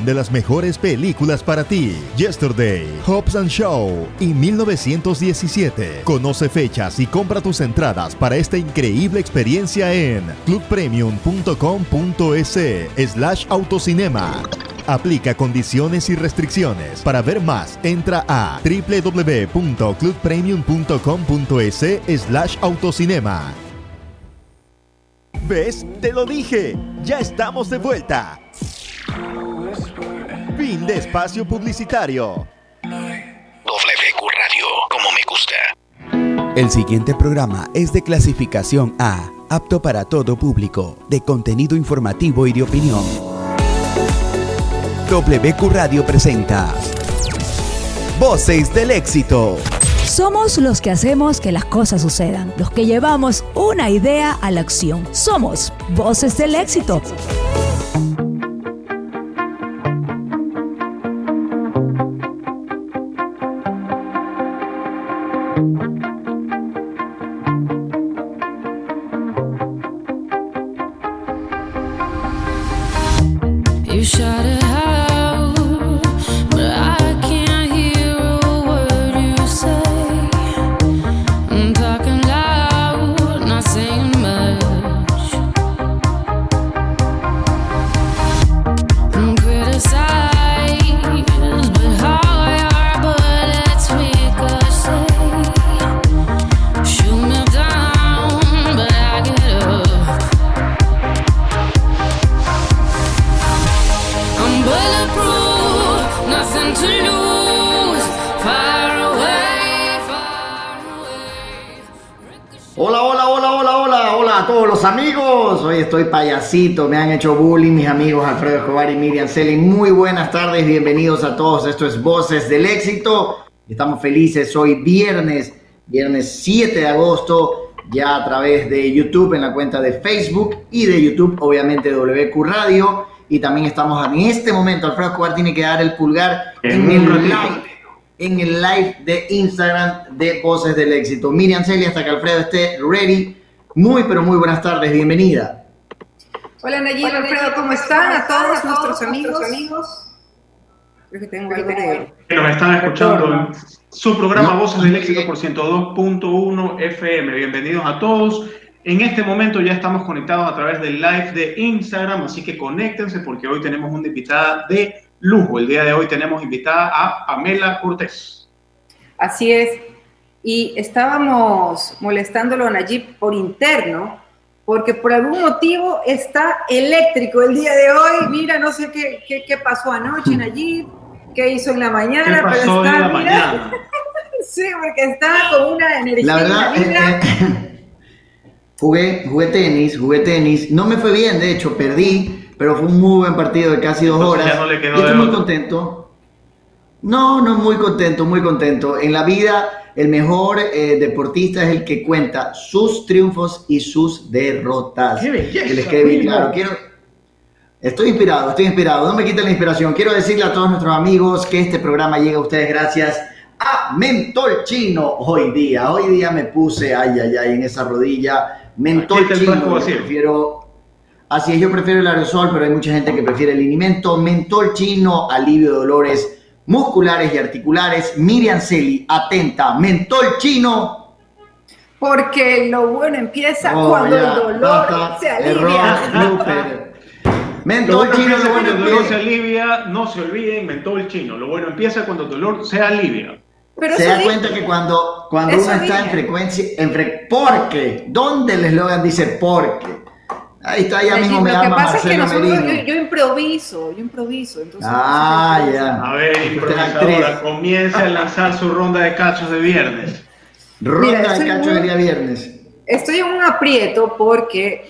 de las mejores películas para ti. Yesterday, Hobbs and Show y 1917. Conoce fechas y compra tus entradas para esta increíble experiencia en clubpremium.com.es slash autocinema. Aplica condiciones y restricciones. Para ver más, entra a www.clubpremium.com.es slash autocinema. ¿Ves? Te lo dije. Ya estamos de vuelta. Fin de espacio publicitario. WQ Radio, como me gusta. El siguiente programa es de clasificación A, apto para todo público, de contenido informativo y de opinión. WQ Radio presenta Voces del éxito. Somos los que hacemos que las cosas sucedan, los que llevamos una idea a la acción. Somos Voces del éxito. Hola, hola, hola, hola, hola, hola a todos los amigos. Hoy estoy payasito, me han hecho bullying mis amigos Alfredo Escobar y Miriam Celi. Muy buenas tardes, bienvenidos a todos. Esto es Voces del Éxito. Estamos felices hoy viernes, viernes 7 de agosto, ya a través de YouTube en la cuenta de Facebook y de YouTube, obviamente WQ Radio. Y también estamos en este momento, Alfredo Escobar tiene que dar el pulgar en, En el live en el live de Instagram de Voces del Éxito. Miriam Celia, hasta que Alfredo esté ready. Muy, pero muy buenas tardes, bienvenida. Hola Nayib, Alfredo, ¿cómo están? A todos nuestros amigos. Creo que tengo algo de... que nos están escuchando en su programa No. Voces del Éxito por 102.1 FM. Bienvenidos a todos. En este momento ya estamos conectados a través del live de Instagram, así que conéctense porque hoy tenemos una invitada de lujo. El día de hoy tenemos invitada a Pamela Cortés. Así es. Y estábamos molestándolo a Nayib por interno, porque por algún motivo está eléctrico el día de hoy. Mira, no sé qué, qué, qué pasó anoche, Nayib, qué hizo en la mañana, ¿Qué pasó pero en está, la mira, mañana? sí, porque está con una energía. La verdad, en eh, eh, jugué, jugué tenis, jugué tenis. No me fue bien, de hecho, perdí, pero fue un muy buen partido de casi dos Entonces horas. ya no le quedó Y estoy muy contento. No, no, muy contento, muy contento. En la vida, el mejor eh, deportista es el que cuenta sus triunfos y sus derrotas. ¡Qué belleza, Que les quede bien claro. Quiero, Estoy inspirado, estoy inspirado. No me quiten la inspiración. Quiero decirle a todos nuestros amigos que este programa llega a ustedes gracias a Mentol Chino. Hoy día, hoy día me puse, ay, ay, ay, en esa rodilla. Mentol Chino. vacío. prefiero, así es, yo prefiero el aerosol, pero hay mucha gente que prefiere el alimento. Mentol Chino, alivio de dolores musculares y articulares. Miriam Celi, atenta. Mentol Chino. Porque lo bueno empieza Oh, cuando ya, el dolor basta. se Error, alivia. Mentol bueno Chino, lo cuando bueno el dolor se alivia, no se olviden, el chino. Lo bueno empieza cuando el dolor se alivia. Pero se da cuenta que cuando, cuando uno está en frecuencia, en fre- porque, ¿dónde el eslogan dice porque? Ahí está, ya mismo me lo que pasa es que nosotros, yo, improviso, yo improviso. Entonces, Ah, ya. A ver, improvisadora, comience a lanzar su ronda de cachos de viernes. Ronda Mira, de estoy cacho muy- el día viernes. Estoy en un aprieto porque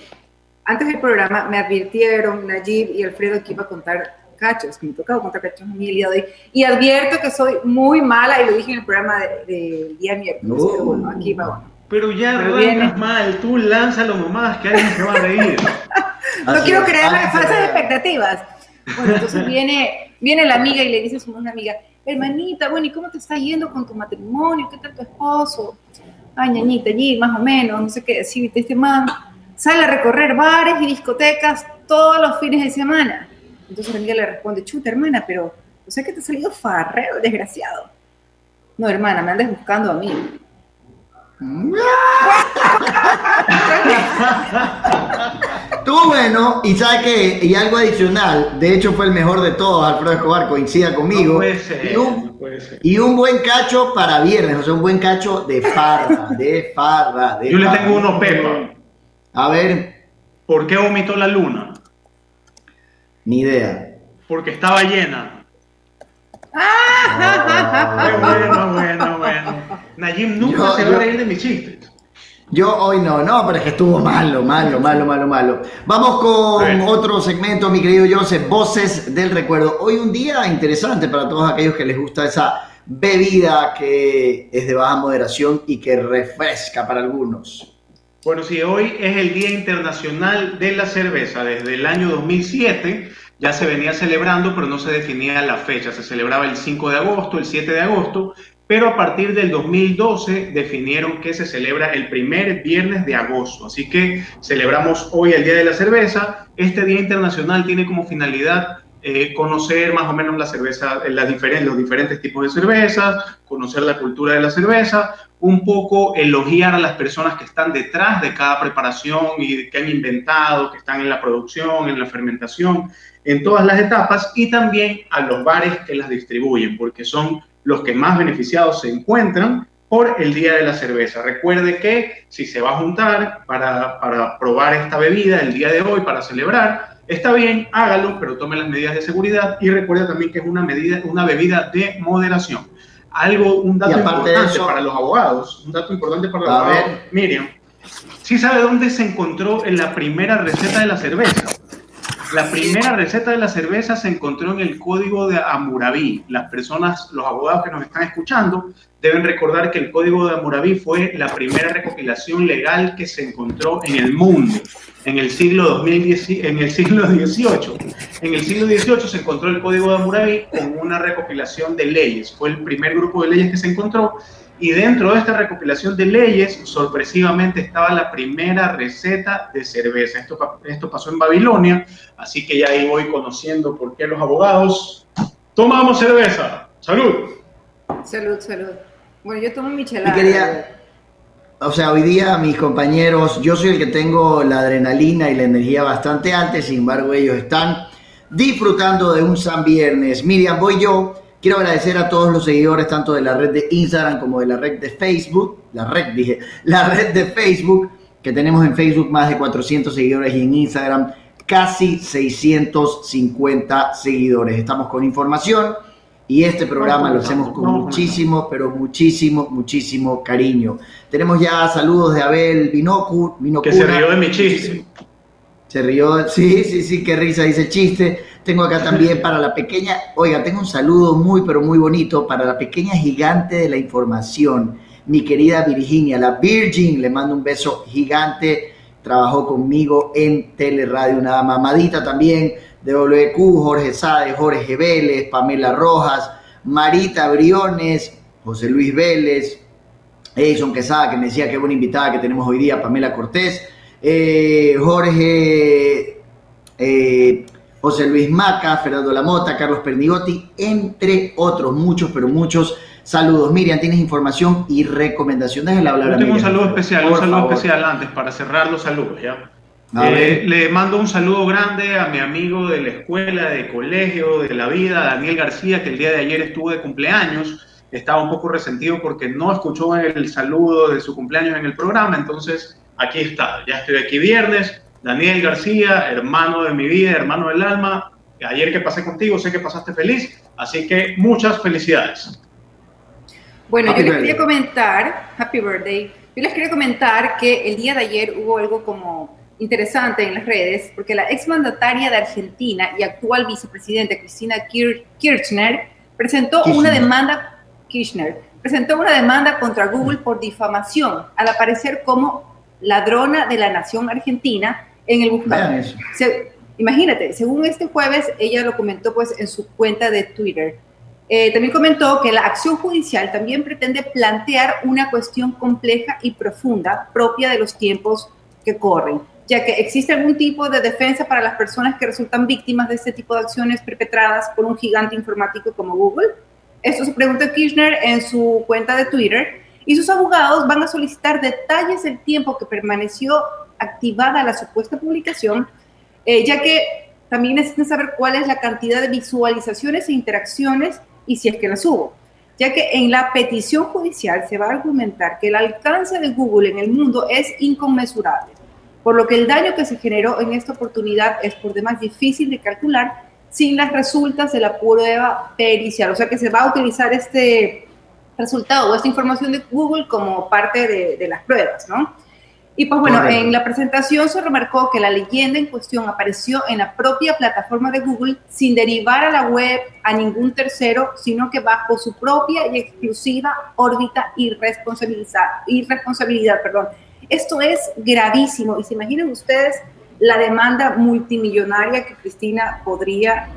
antes del programa me advirtieron Nayib y Alfredo que iba a contar cachos, que me tocaba contar cachos a mí el día de hoy. Y advierto que soy muy mala, y lo dije en el programa del de, día miércoles. No. Pero bueno, aquí va. bueno. Pero ya Pero arrancas mal, tú lánzalo nomás, que alguien se va a reír. No Así quiero es. crearle Ah, falsas expectativas. Bueno, entonces viene, viene la amiga y le dice a su una amiga, hermanita, bueno, ¿y cómo te está yendo con tu matrimonio? ¿Qué tal tu esposo? Ay, ñañita, allí, más o menos, no sé qué decir. Este man sale a recorrer bares y discotecas todos los fines de semana. Entonces la amiga le responde, chuta, hermana, pero, o sea que te ha salido farreo, desgraciado. No, hermana, me andes buscando a mí. Tú bueno, y sabes que, y algo adicional, de hecho fue el mejor de todos, Alfredo Escobar, coincida conmigo. No puede ser, y, un, no puede ser. y un buen cacho para viernes, o sea, un buen cacho de farra, de farra, de Yo le tengo uno, Pepa. A ver, ¿Por qué vomitó la luna? ni idea. Porque estaba llena. Ah. Bueno, bueno, bueno. Nayim nunca Yo- se va yo- a reír de mis chistes. Yo hoy no, no, pero es que estuvo malo, malo, malo, malo, malo. Vamos con otro segmento, mi querido Joseph, Voces del Recuerdo. Hoy un día interesante para todos aquellos que les gusta esa bebida que es de baja moderación y que refresca para algunos. Bueno, sí, hoy es el Día Internacional de la Cerveza. Desde el año 2007 ya se venía celebrando, pero no se definía la fecha. Se celebraba el 5 de agosto, el 7 de agosto, pero a partir del 2012 definieron que se celebra el primer viernes de agosto. Así que celebramos hoy el Día de la Cerveza. Este Día Internacional tiene como finalidad eh, conocer más o menos la cerveza, eh, las los diferentes tipos de cervezas, conocer la cultura de la cerveza, un poco elogiar a las personas que están detrás de cada preparación y que han inventado, que están en la producción, en la fermentación, en todas las etapas, y también a los bares que las distribuyen, porque son los que más beneficiados se encuentran por el Día de la Cerveza. Recuerde que si se va a juntar para, para probar esta bebida el día de hoy, para celebrar, está bien, hágalo, pero tome las medidas de seguridad y recuerde también que es una, medida, una bebida de moderación. Algo, un dato importante eso- para los abogados, un dato importante para los abogados. Miriam, ¿sí sabe dónde se encontró en la primera receta de la cerveza? La primera receta de la cerveza se encontró en el código de Hammurabi. Las personas, los abogados que nos están escuchando, deben recordar que el código de Hammurabi fue la primera recopilación legal que se encontró en el mundo en el siglo 2010, en el siglo XVIII. En el siglo XVIII se encontró el código de Hammurabi con una recopilación de leyes. Fue el primer grupo de leyes que se encontró y dentro de esta recopilación de leyes, sorpresivamente estaba la primera receta de cerveza. Esto, esto pasó en Babilonia, así que ya ahí voy conociendo por qué los abogados tomamos cerveza. ¡Salud! Salud, salud. Bueno, yo tomo mi Y chelada. quería, o sea, hoy día mis compañeros, yo soy el que tengo la adrenalina y la energía bastante alta, sin embargo ellos están disfrutando de un San Viernes. Miriam, voy yo. Quiero agradecer a todos los seguidores, tanto de la red de Instagram como de la red de Facebook, la red dije, la red de Facebook, que tenemos en Facebook más de 400 seguidores y en Instagram casi 650 seguidores. Estamos con información y este programa lo hacemos con muchísimo, pero muchísimo, muchísimo cariño. Tenemos ya saludos de Abel Binocu, Que se rió de mi chiste. se rió, sí, sí, sí, qué risa dice chiste. Tengo acá también para la pequeña, oiga, tengo un saludo muy, pero muy bonito para la pequeña gigante de la información, mi querida Virginia, la Virgin, le mando un beso gigante, trabajó conmigo en Teleradio, una mamadita también. De WQ, Jorge Sade, Jorge Vélez, Pamela Rojas, Marita Briones, José Luis Vélez, Edison Quesada, que me decía qué buena invitada que tenemos hoy día, Pamela Cortés, eh, Jorge, eh, José Luis Maca, Fernando Lamota, Carlos Pernigotti, entre otros, muchos, pero muchos saludos. Miriam, tienes información y recomendaciones de la hablar Yo tengo un saludo especial, un saludo favor. especial antes para cerrar los saludos, ¿ya? Eh, le mando un saludo grande a mi amigo de la escuela, de colegio, de la vida, Daniel García, que el día de ayer estuvo de cumpleaños. Estaba un poco resentido porque no escuchó el saludo de su cumpleaños en el programa, entonces aquí está. Ya estoy aquí viernes. Daniel García, hermano de mi vida, hermano del alma. Ayer que pasé contigo, sé que pasaste feliz, así que muchas felicidades. Bueno, Happy yo les birthday. quería comentar, Happy Birthday, yo les quería comentar que el día de ayer hubo algo como interesante en las redes, porque la exmandataria de Argentina y actual vicepresidenta Cristina Kir- Kirchner presentó Kirchner. una demanda, Kirchner, presentó una demanda contra Google por difamación al aparecer como ladrona de la nación argentina en el. Se- imagínate, según este jueves, ella lo comentó pues en su cuenta de Twitter. Eh, también comentó que la acción judicial también pretende plantear una cuestión compleja y profunda propia de los tiempos que corren. ya que existe algún tipo de defensa para las personas que resultan víctimas de este tipo de acciones perpetradas por un gigante informático como Google. Esto se preguntó Kirchner en su cuenta de Twitter y sus abogados van a solicitar detalles del tiempo que permaneció activada la supuesta publicación, eh, ya que también necesitan saber cuál es la cantidad de visualizaciones e interacciones y si es que las hubo, ya que en la petición judicial se va a argumentar que el alcance de Google en el mundo es inconmensurable, por lo que el daño que se generó en esta oportunidad es por demás difícil de calcular sin las resultas de la prueba pericial, o sea que se va a utilizar este resultado o esta información de Google como parte de, de las pruebas, ¿no? Y pues bueno, Correcto. en la presentación se remarcó que la leyenda en cuestión apareció en la propia plataforma de Google sin derivar a la web a ningún tercero, sino que bajo su propia y exclusiva órbita y responsabilidad. Y responsabilidad perdón. Esto es gravísimo y se imaginen ustedes la demanda multimillonaria que Cristina podría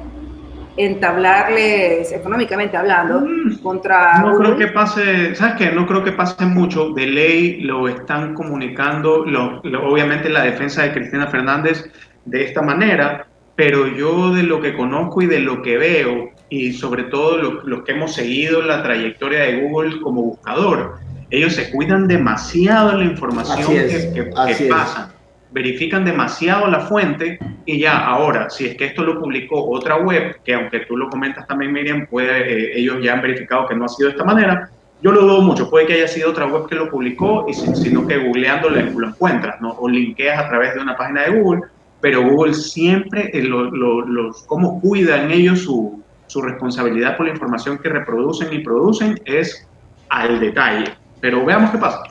entablarles económicamente hablando contra Mm. No Google. creo que pase, ¿sabes qué? No creo que pase mucho. De ley lo están comunicando, lo- lo- obviamente la defensa de Cristina Fernández de esta manera, pero yo de lo que conozco y de lo que veo, y sobre todo lo- los que hemos seguido la trayectoria de Google como buscador, ellos se cuidan demasiado de la información es, que, que- que es. pasa. Verifican demasiado la fuente y ya, ahora, si es que esto lo publicó otra web, que aunque tú lo comentas también, Miriam, puede, eh, ellos ya han verificado que no ha sido de esta manera, yo lo dudo mucho. Puede que haya sido otra web que lo publicó, y si- sino que googleando lo encuentras, ¿no? O linkeas a través de una página de Google, pero Google siempre, eh, lo- lo- los, cómo cuidan ellos su, su responsabilidad por la información que reproducen y producen es al detalle. Pero veamos qué pasa.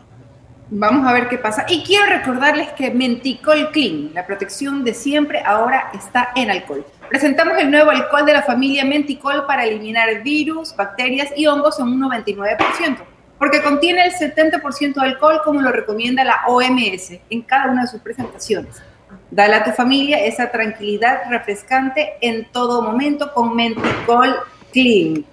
Vamos a ver qué pasa. Y quiero recordarles que Menticol Clean, la protección de siempre, ahora está en alcohol. Presentamos el nuevo alcohol de la familia Menticol para eliminar virus, bacterias y hongos en un 99%, porque contiene el 70% de alcohol como lo recomienda la OMS en cada una de sus presentaciones. Dale a tu familia esa tranquilidad refrescante en todo momento con Menticol Clean.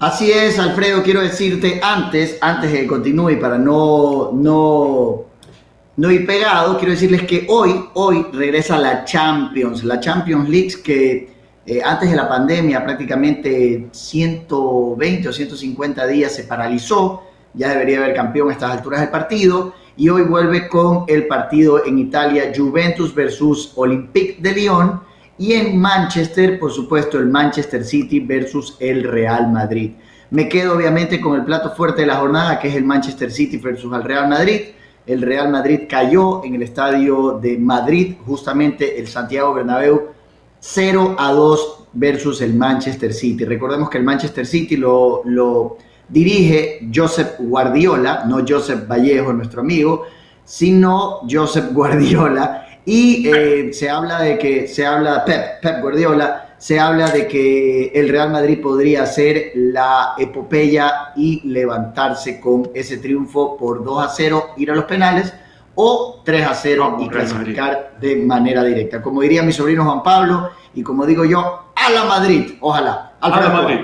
Así es, Alfredo, quiero decirte antes, antes de que continúe para no, no, no ir pegado, quiero decirles que hoy, hoy regresa la Champions, la Champions League que eh, antes de la pandemia prácticamente 120 o 150 días se paralizó, ya debería haber campeón a estas alturas del partido y hoy vuelve con el partido en Italia, Juventus versus Olympique de Lyon y en Manchester, por supuesto, el Manchester City versus el Real Madrid. Me quedo obviamente con el plato fuerte de la jornada, que es el Manchester City versus el Real Madrid. El Real Madrid cayó en el estadio de Madrid, justamente el Santiago Bernabéu, 0 a 2 versus el Manchester City. Recordemos que el Manchester City lo, lo dirige Josep Guardiola, no Josep Vallejo, nuestro amigo, sino Josep Guardiola. Y eh, se habla de que, se habla, Pep, Pep Guardiola, se habla de que el Real Madrid podría hacer la epopeya y levantarse con ese triunfo por 2 a 0, ir a los penales, o 3 a 0 Vamos, y clasificar de manera directa. Como diría mi sobrino Juan Pablo, y como digo yo, a la Madrid, ojalá. A la Alfredo Madrid.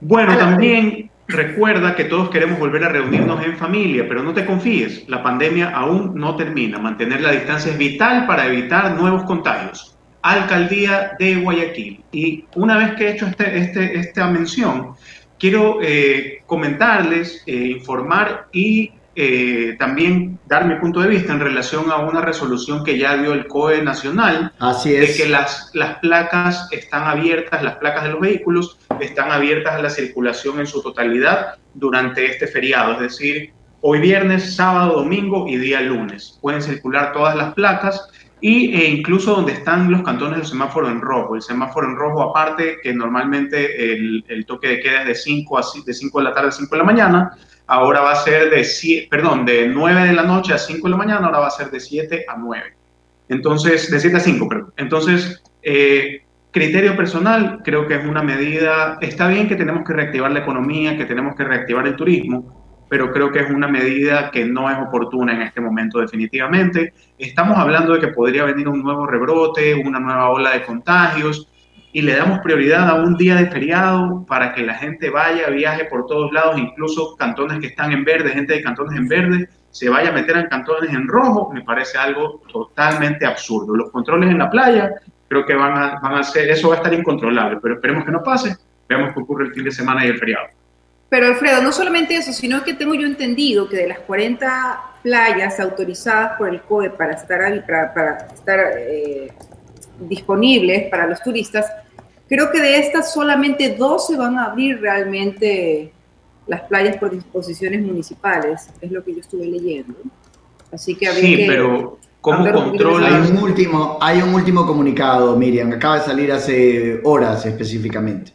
Bueno, A la también recuerda que todos queremos volver a reunirnos en familia, pero no te confíes, la pandemia aún no termina. Mantener la distancia es vital para evitar nuevos contagios. Alcaldía de Guayaquil. Y una vez que he hecho este, este- esta mención, quiero eh, comentarles, eh, informar y eh, también dar mi punto de vista en relación a una resolución que ya dio el COE nacional Así de es. que las, las placas están abiertas, las placas de los vehículos están abiertas a la circulación en su totalidad durante este feriado, es decir, hoy viernes, sábado, domingo y día lunes. Pueden circular todas las placas y, e incluso donde están los cantones del semáforo en rojo. El semáforo en rojo aparte, que normalmente el, el toque de queda es de 5, a, de 5 de la tarde a 5 de la mañana, ahora va a ser de, perdón, de 9 de la noche a 5 de la mañana, ahora va a ser de 7 a 9. Entonces, de 7 a 5, perdón. Entonces, eh, criterio personal, creo que es una medida, está bien que tenemos que reactivar la economía, que tenemos que reactivar el turismo, pero creo que es una medida que no es oportuna en este momento definitivamente. Estamos hablando de que podría venir un nuevo rebrote, una nueva ola de contagios, y le damos prioridad a un día de feriado para que la gente vaya, viaje por todos lados, incluso cantones que están en verde, gente de cantones en verde, se vaya a meter en cantones en rojo, me parece algo totalmente absurdo. Los controles en la playa, creo que van a, van a ser, eso va a estar incontrolable, pero esperemos que no pase, veamos qué ocurre el fin de semana y el feriado. Pero Alfredo, no solamente eso, sino que tengo yo entendido que de las 40 playas autorizadas por el COE para estar, para, para estar eh, disponibles para los turistas, creo que de estas solamente 12 van a abrir realmente las playas por disposiciones municipales, es lo que yo estuve leyendo. Así que habría Sí, que... pero ¿cómo poquito Hay un último, hay un último comunicado, Miriam, acaba de salir hace horas específicamente.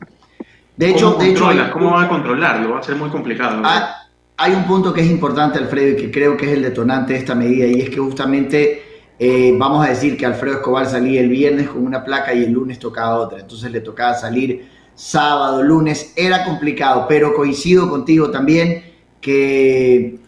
De hecho, ¿Cómo de hecho, hay-? ¿Cómo va a controlarlo? Va a ser muy complicado. Ah, hay un punto que es importante, Alfredo, y que creo que es el detonante de esta medida, y es que justamente eh, vamos a decir que Alfredo Escobar salía el viernes con una placa y el lunes tocaba otra, entonces le tocaba salir sábado, lunes, era complicado, pero coincido contigo también que,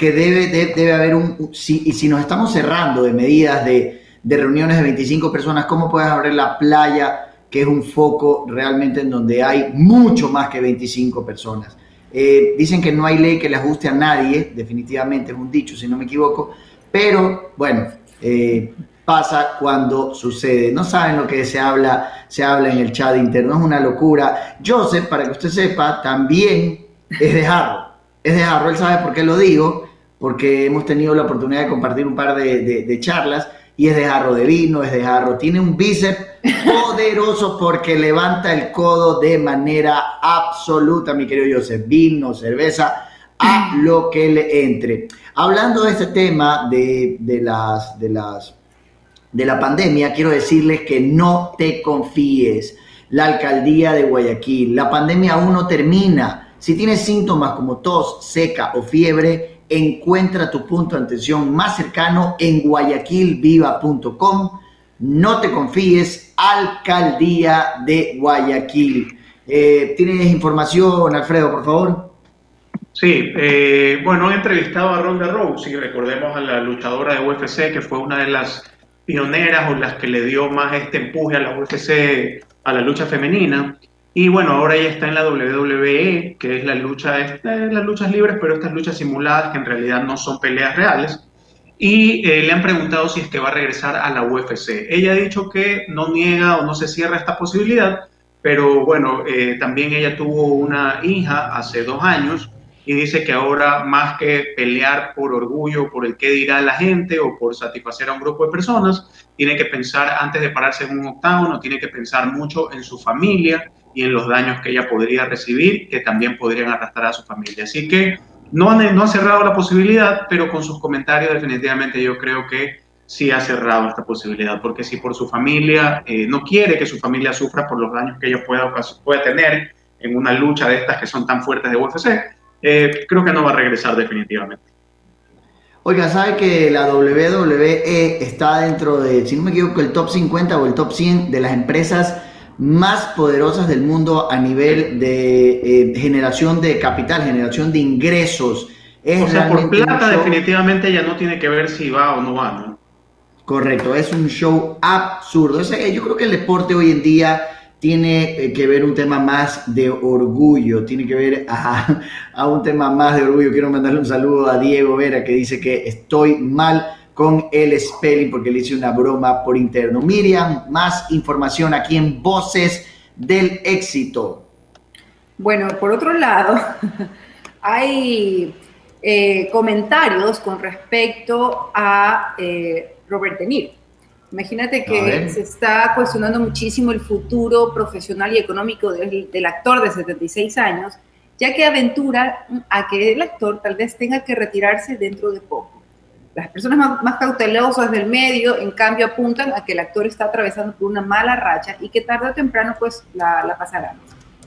que debe, de- debe haber un... Si, y si nos estamos cerrando de medidas de, de reuniones de 25 personas, ¿cómo puedes abrir la playa? que es un foco realmente en donde hay mucho más que 25 personas. Eh, dicen que no hay ley que le ajuste a nadie, definitivamente es un dicho, si no me equivoco, pero bueno, eh, pasa cuando sucede. No saben lo que se habla, se habla en el chat interno, es una locura. Joseph, para que usted sepa, también es de Jarro, es de Jarro, él sabe por qué lo digo, porque hemos tenido la oportunidad de compartir un par de, de- de charlas y es de jarro de vino, es de jarro, tiene un bíceps poderoso porque levanta el codo de manera absoluta, mi querido Joseph, vino, cerveza, a lo que le entre. Hablando de este tema de, de las, de las de la pandemia, quiero decirles que no te confíes. La alcaldía de Guayaquil, la pandemia aún no termina. Si tienes síntomas como tos, seca o fiebre, encuentra tu punto de atención más cercano en guayaquilviva.com. No te confíes, alcaldía de Guayaquil. Eh, ¿Tienes información, Alfredo, por favor? Sí, eh, bueno, han entrevistado a Ronda Rousey, recordemos a la luchadora de UFC, que fue una de las pioneras o las que le dio más este empuje a la UFC, a la lucha femenina. Y bueno, ahora ella está en la WWE, que es la lucha, las luchas libres, pero estas luchas simuladas que en realidad no son peleas reales. Y eh, le han preguntado si es que va a regresar a la UFC. Ella ha dicho que no niega o no se cierra esta posibilidad, pero bueno, eh, también ella tuvo una hija hace dos años y dice que ahora más que pelear por orgullo, por el qué dirá la gente o por satisfacer a un grupo de personas, tiene que pensar antes de pararse en un octágono, tiene que pensar mucho en su familia y en los daños que ella podría recibir, que también podrían arrastrar a su familia. Así que no han, no ha cerrado la posibilidad, pero con sus comentarios definitivamente yo creo que sí ha cerrado esta posibilidad, porque si por su familia eh, no quiere que su familia sufra por los daños que ella pueda, pueda tener en una lucha de estas que son tan fuertes de UFC, eh, creo que no va a regresar definitivamente. Oiga, ¿sabe que la WWE está dentro de, si no me equivoco, el top 50 o el top 100 de las empresas más poderosas del mundo a nivel de eh, generación de capital, generación de ingresos? Es o sea, por plata show- definitivamente ya no tiene que ver si va o no va, ¿no? Correcto, es un show absurdo. O sea, yo creo que el deporte hoy en día tiene eh, que ver un tema más de orgullo, tiene que ver a, a un tema más de orgullo. Quiero mandarle un saludo a Diego Vera que dice que estoy mal con el spelling porque le hice una broma por interno. Miriam, más información aquí en Voces del Éxito. Bueno, por otro lado, hay eh, comentarios con respecto a eh, Robert De Niro. Imagínate que se está cuestionando muchísimo el futuro profesional y económico del, del actor de 76 años, ya que aventura a que el actor tal vez tenga que retirarse dentro de poco. Las personas más, más cautelosas del medio, en cambio, apuntan a que el actor está atravesando por una mala racha y que tarde o temprano pues la, la pasará.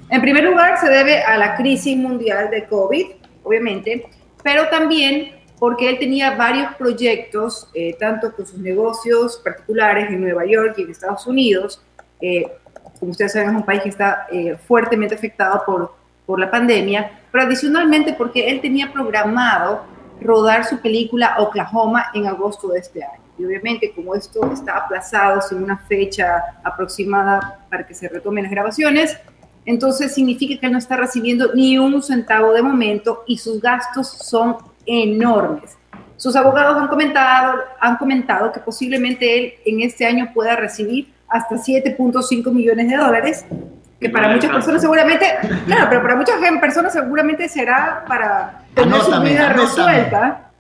En primer lugar, se debe a la crisis mundial de COVID, obviamente, pero también porque él tenía varios proyectos, eh, tanto con sus negocios particulares en Nueva York y en Estados Unidos. Eh, como ustedes saben, es un país que está eh, fuertemente afectado por, por la pandemia, pero adicionalmente porque él tenía programado rodar su película Oklahoma en agosto de este año. Y obviamente, como esto está aplazado sin una fecha aproximada para que se retomen las grabaciones, entonces significa que él no está recibiendo ni un centavo de momento y sus gastos son enormes. Sus abogados han comentado, han comentado que posiblemente él en este año pueda recibir hasta 7.5 millones de dólares, que para muchas personas seguramente, claro, pero para muchas personas seguramente será para tener su vida anótame. resuelta,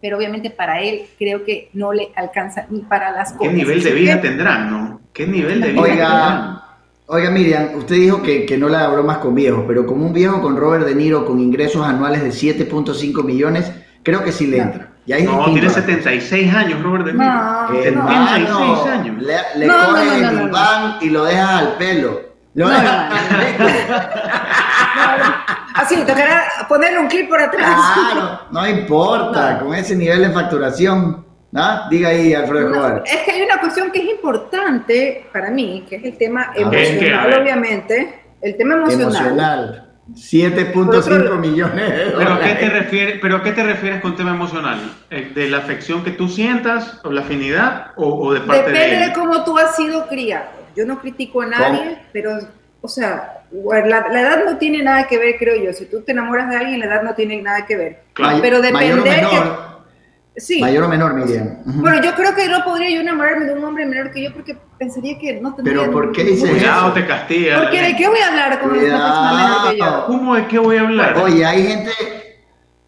pero obviamente para él creo que no le alcanza ni para las ¿Qué cosas. nivel de vida tendrán, no? ¿Qué nivel de vida tendrán? Oiga, oiga Miriam, usted dijo que, que no le da bromas con viejos, pero como un viejo con Robert De Niro con ingresos anuales de 7.5 millones, creo que sí le No. entra. Y ahí es No, tiene la cosa. 76 años, Robert De Niro. No, Eh, 76 Hermano, años. le, le coges no, no, el no, no. diván y lo dejas al pelo. No, dejas- Así, tocará ponerle un clip por atrás. Claro, no importa, con ese nivel de facturación. ¿ah? Diga ahí, Alfredo No, es que hay una cuestión que es importante para mí, que es el tema. A emocional, ver. obviamente. El tema emocional. Emocional. 7.5 Por otro- millones de ¿Pero a, qué te refieres, ¿Pero a qué te refieres con tema emocional? Eh, ¿De la afección que tú sientas, o la afinidad, o, o de parte Depende de de, él? cómo tú has sido criado. Yo no critico a nadie, pero, o sea, la, la edad no tiene nada que ver, creo yo. Si tú te enamoras de alguien, la edad no tiene nada que ver. Claro. Pero Mayor o depender que- menor, Sí. mayor o menor, Miriam. Bueno, yo creo que no podría yo enamorarme de un hombre menor que yo porque pensaría que no tendría... Pero, ¿por qué ningún- dice Cuidado, te castiga. Porque de qué voy a hablar con una persona menor que yo. ¿Cómo de qué voy a hablar? Oye, hay gente,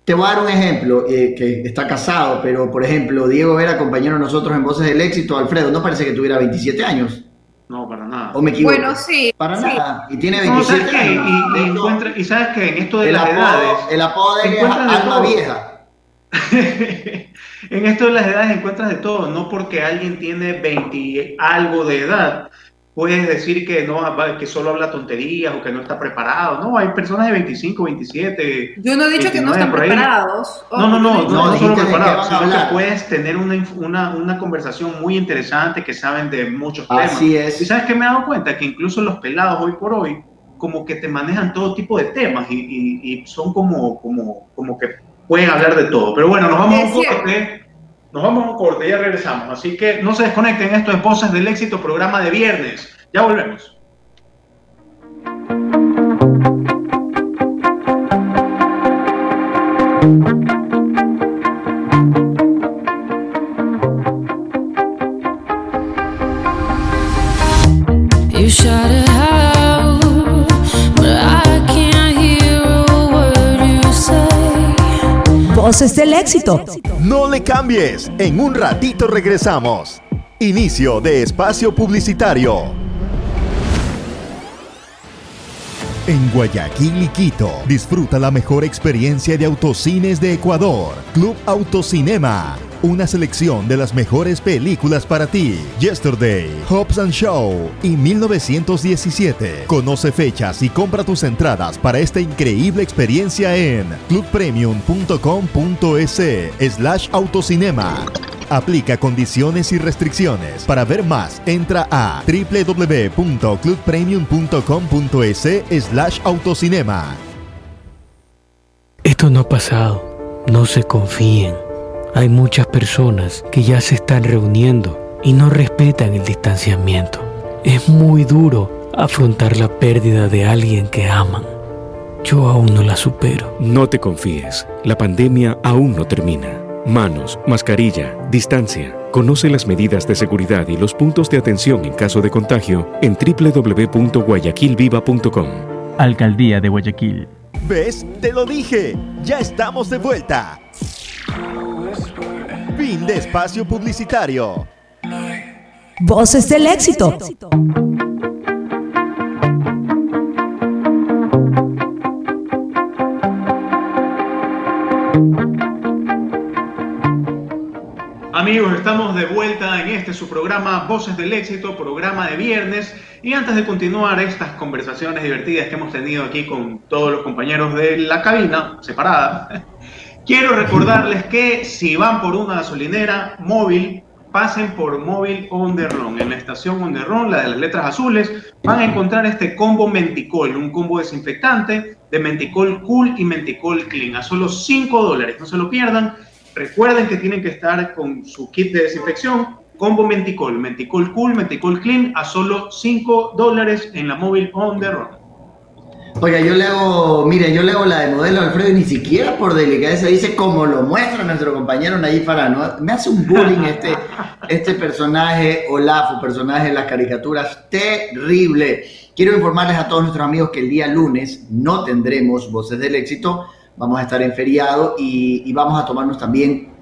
te voy a dar un ejemplo, eh, que está casado, pero por ejemplo, Diego Vera, compañero de nosotros en Voces del Éxito, Alfredo, no parece que tuviera 27 años, No, para nada. o me equivoco. Bueno, sí. Para sí. nada, y tiene No, ¿sabes 27 qué? años. Y, y encuentra- y sabes que en esto de el, las apodo, edades, el apodo de Alma todo. Vieja. en esto de las edades encuentras de todo. No porque alguien tiene 20 y algo de edad, puedes decir que no que solo habla tonterías o que no está preparado. No, hay personas de 25, 27. Yo no he dicho que no 29 están preparados. No, no, no, no, no, solo preparados, sino que puedes tener una, una, una conversación muy interesante que saben de muchos temas. Así es. Y sabes que me he dado cuenta que incluso los pelados hoy por hoy como que te manejan todo tipo de temas y, y- y son como, como, como que pueden hablar de todo. Pero bueno, nos vamos a un corte. Nos vamos a un corte, ya regresamos. Así que no se desconecten, esto es Voces del Éxito, programa de viernes. Ya volvemos. Voces del éxito. No le cambies, en un ratito regresamos. Inicio de espacio publicitario. En Guayaquil y Quito, disfruta la mejor experiencia de autocines de Ecuador. Club Autocinema. Una selección de las mejores películas para ti. Yesterday, Hobbs and Show y 1917. Conoce fechas y compra tus entradas para esta increíble experiencia en clubpremium.com.es slash autocinema. Aplica condiciones y restricciones. Para ver más, entra a www.clubpremium.com.es slash autocinema. Esto no ha pasado. No se confíen. Hay muchas personas que ya se están reuniendo y no respetan el distanciamiento. Es muy duro afrontar la pérdida de alguien que aman. Yo aún no la supero. No te confíes, la pandemia aún no termina. Manos, mascarilla, distancia. Conoce las medidas de seguridad y los puntos de atención en caso de contagio en www.guayaquilviva.com. Alcaldía de Guayaquil. ¿Ves? Te lo dije. Ya estamos de vuelta. Fin de espacio publicitario. Voces del éxito. Amigos, estamos de vuelta en este su programa Voces del Éxito, programa de viernes. Y antes de continuar estas conversaciones divertidas que hemos tenido aquí con todos los compañeros de la cabina separada, quiero recordarles que si van por una gasolinera móvil, pasen por Móvil On The. En la estación On la de las letras azules, van a encontrar este combo Menticol, un combo desinfectante de Menticol Cool y Menticol Clean a solo 5 dólares. No se lo pierdan. Recuerden que tienen que estar con su kit de desinfección, combo Menticol, Menticol Cool, Menticol Clean, a solo 5 dólares en la móvil on the run. Oiga, yo le hago, mire, yo le hago la de modelo Alfredo ni siquiera por delicadeza dice como lo muestra nuestro compañero Nayib Farano. Me hace un bullying este, este personaje, Olafo, personaje de las caricaturas, terrible. Quiero informarles a todos nuestros amigos que el día lunes no tendremos Voces del Éxito, vamos a estar en feriado y, y vamos a tomarnos también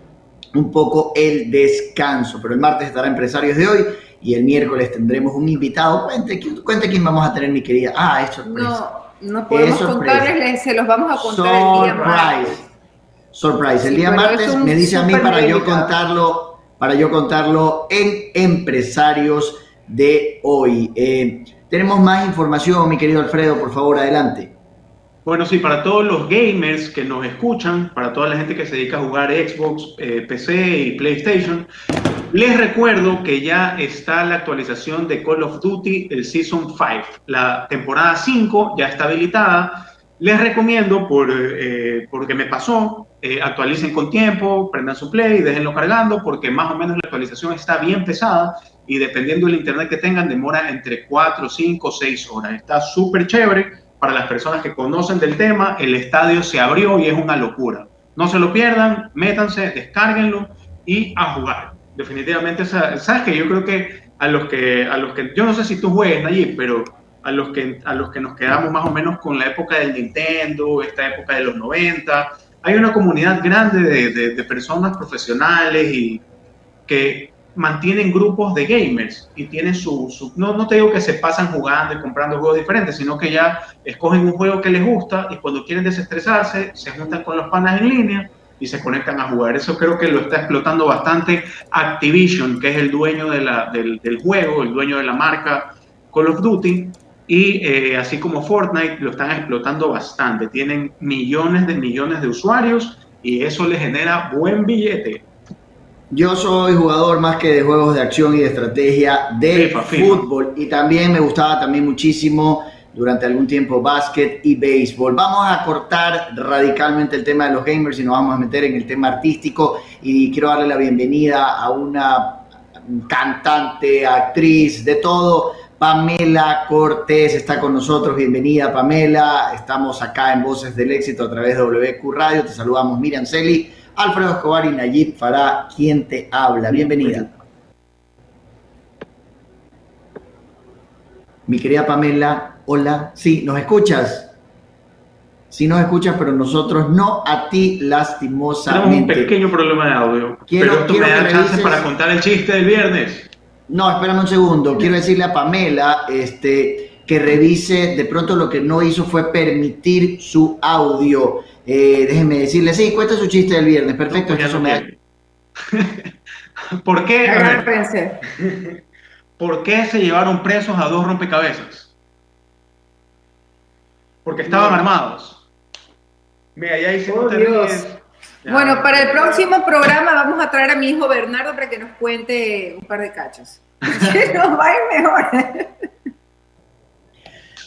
un poco el descanso, pero el martes estará Empresarios de hoy y el miércoles tendremos un invitado. Cuente, cuente quién vamos a tener, mi querida. Ah, es sorpresa. No, no podemos contarles, se los vamos a contar el día martes. Surprise. El día martes me dice a mí para yo contarlo, para yo contarlo en Empresarios de hoy. Eh, tenemos más información, mi querido Alfredo, por favor, adelante. Bueno, sí, para todos los gamers que nos escuchan, para toda la gente que se dedica a jugar Xbox, eh, PC y PlayStation, les recuerdo que ya está la actualización de Call of Duty, el Season 5. La temporada 5 ya está habilitada. Les recomiendo, por, eh, porque me pasó, eh, actualicen con tiempo, prendan su play, déjenlo cargando, porque más o menos la actualización está bien pesada y dependiendo del internet que tengan, demora entre 4, 5, 6 horas. Está súper chévere para las personas que conocen del tema. El estadio se abrió y es una locura. No se lo pierdan, métanse, descárguenlo y a jugar. Definitivamente, sabes que yo creo que a los que, a los que, yo no sé si tú juegues allí, pero a los que, a los que nos quedamos más o menos con la época del Nintendo, esta época de los 90, hay una comunidad grande de, de- de personas profesionales y que mantienen grupos de gamers y tienen su, su- no, no te digo que se pasan jugando y comprando juegos diferentes, sino que ya escogen un juego que les gusta y cuando quieren desestresarse se juntan con los panas en línea y se conectan a jugar. Eso creo que lo está explotando bastante Activision, que es el dueño de la- del, del juego, el dueño de la marca Call of Duty. Y eh, así como Fortnite lo están explotando bastante. Tienen millones de millones de usuarios y eso les genera buen billete. Yo soy jugador más que de juegos de acción y de estrategia de FIFA, FIFA. fútbol y también me gustaba también muchísimo durante algún tiempo básquet y béisbol. Vamos a cortar radicalmente el tema de los gamers y nos vamos a meter en el tema artístico y quiero darle la bienvenida a una cantante, actriz, de todo. Pamela Cortés está con nosotros. Bienvenida, Pamela. Estamos acá en Voces del Éxito a través de WQ Radio. Te saludamos, Miriam Celi, Alfredo Escobar y Nayib Farah, quien te habla. Bienvenida. Mi querida Pamela, hola. Sí, ¿nos escuchas? Sí, nos escuchas, pero nosotros no a ti, Tenemos un lastimosamente. pequeño problema de audio. Quiero- pero tú quiero me das chance revises- para contar el chiste del viernes. No, espérame un segundo. Quiero decirle a Pamela este, que revise. De pronto lo que no hizo fue permitir su audio. Eh, déjenme decirle, sí, cuenta su chiste del viernes. Perfecto, No, ya eso me da-. ¿Por qué, ver. ¿Por qué se llevaron presos a dos rompecabezas? Porque estaban No. armados. Mira, ya hice Oh. Ya. Bueno, para el próximo programa vamos a traer a mi hijo Bernardo para que nos cuente un par de cachos. nos va a ir mejor.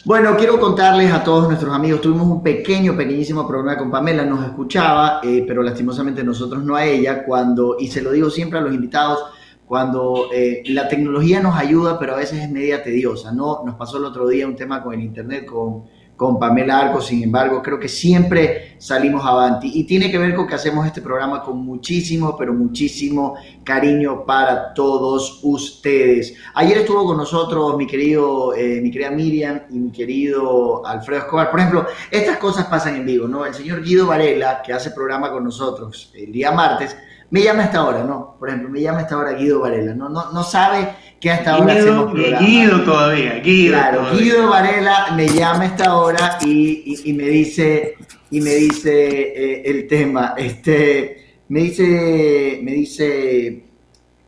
Bueno, quiero contarles a todos nuestros amigos, tuvimos un pequeño, pequeñísimo problema con Pamela, nos escuchaba, eh, pero lastimosamente nosotros no a ella, cuando, y se lo digo siempre a los invitados, cuando eh, la tecnología nos ayuda, pero a veces es media tediosa, ¿no? Nos pasó el otro día un tema con el internet, con, con Pamela Arco, sin embargo, creo que siempre salimos avanti. Y tiene que ver con que hacemos este programa con muchísimo, pero muchísimo cariño para todos ustedes. Ayer estuvo con nosotros mi querido, eh, mi querida Miriam y mi querido Alfredo Escobar. Por ejemplo, estas cosas pasan en vivo, ¿no? El señor Guido Varela, que hace programa con nosotros el día martes, me llama a esta hora, ¿no? Por ejemplo, me llama a esta hora Guido Varela, ¿no? No, no sabe que a esta hora hacemos Guido, programa. Guido todavía, Guido. Claro, todavía. Guido Varela me llama a esta hora y, y- y me dice, y me dice eh, el tema. Este, me dice, me dice,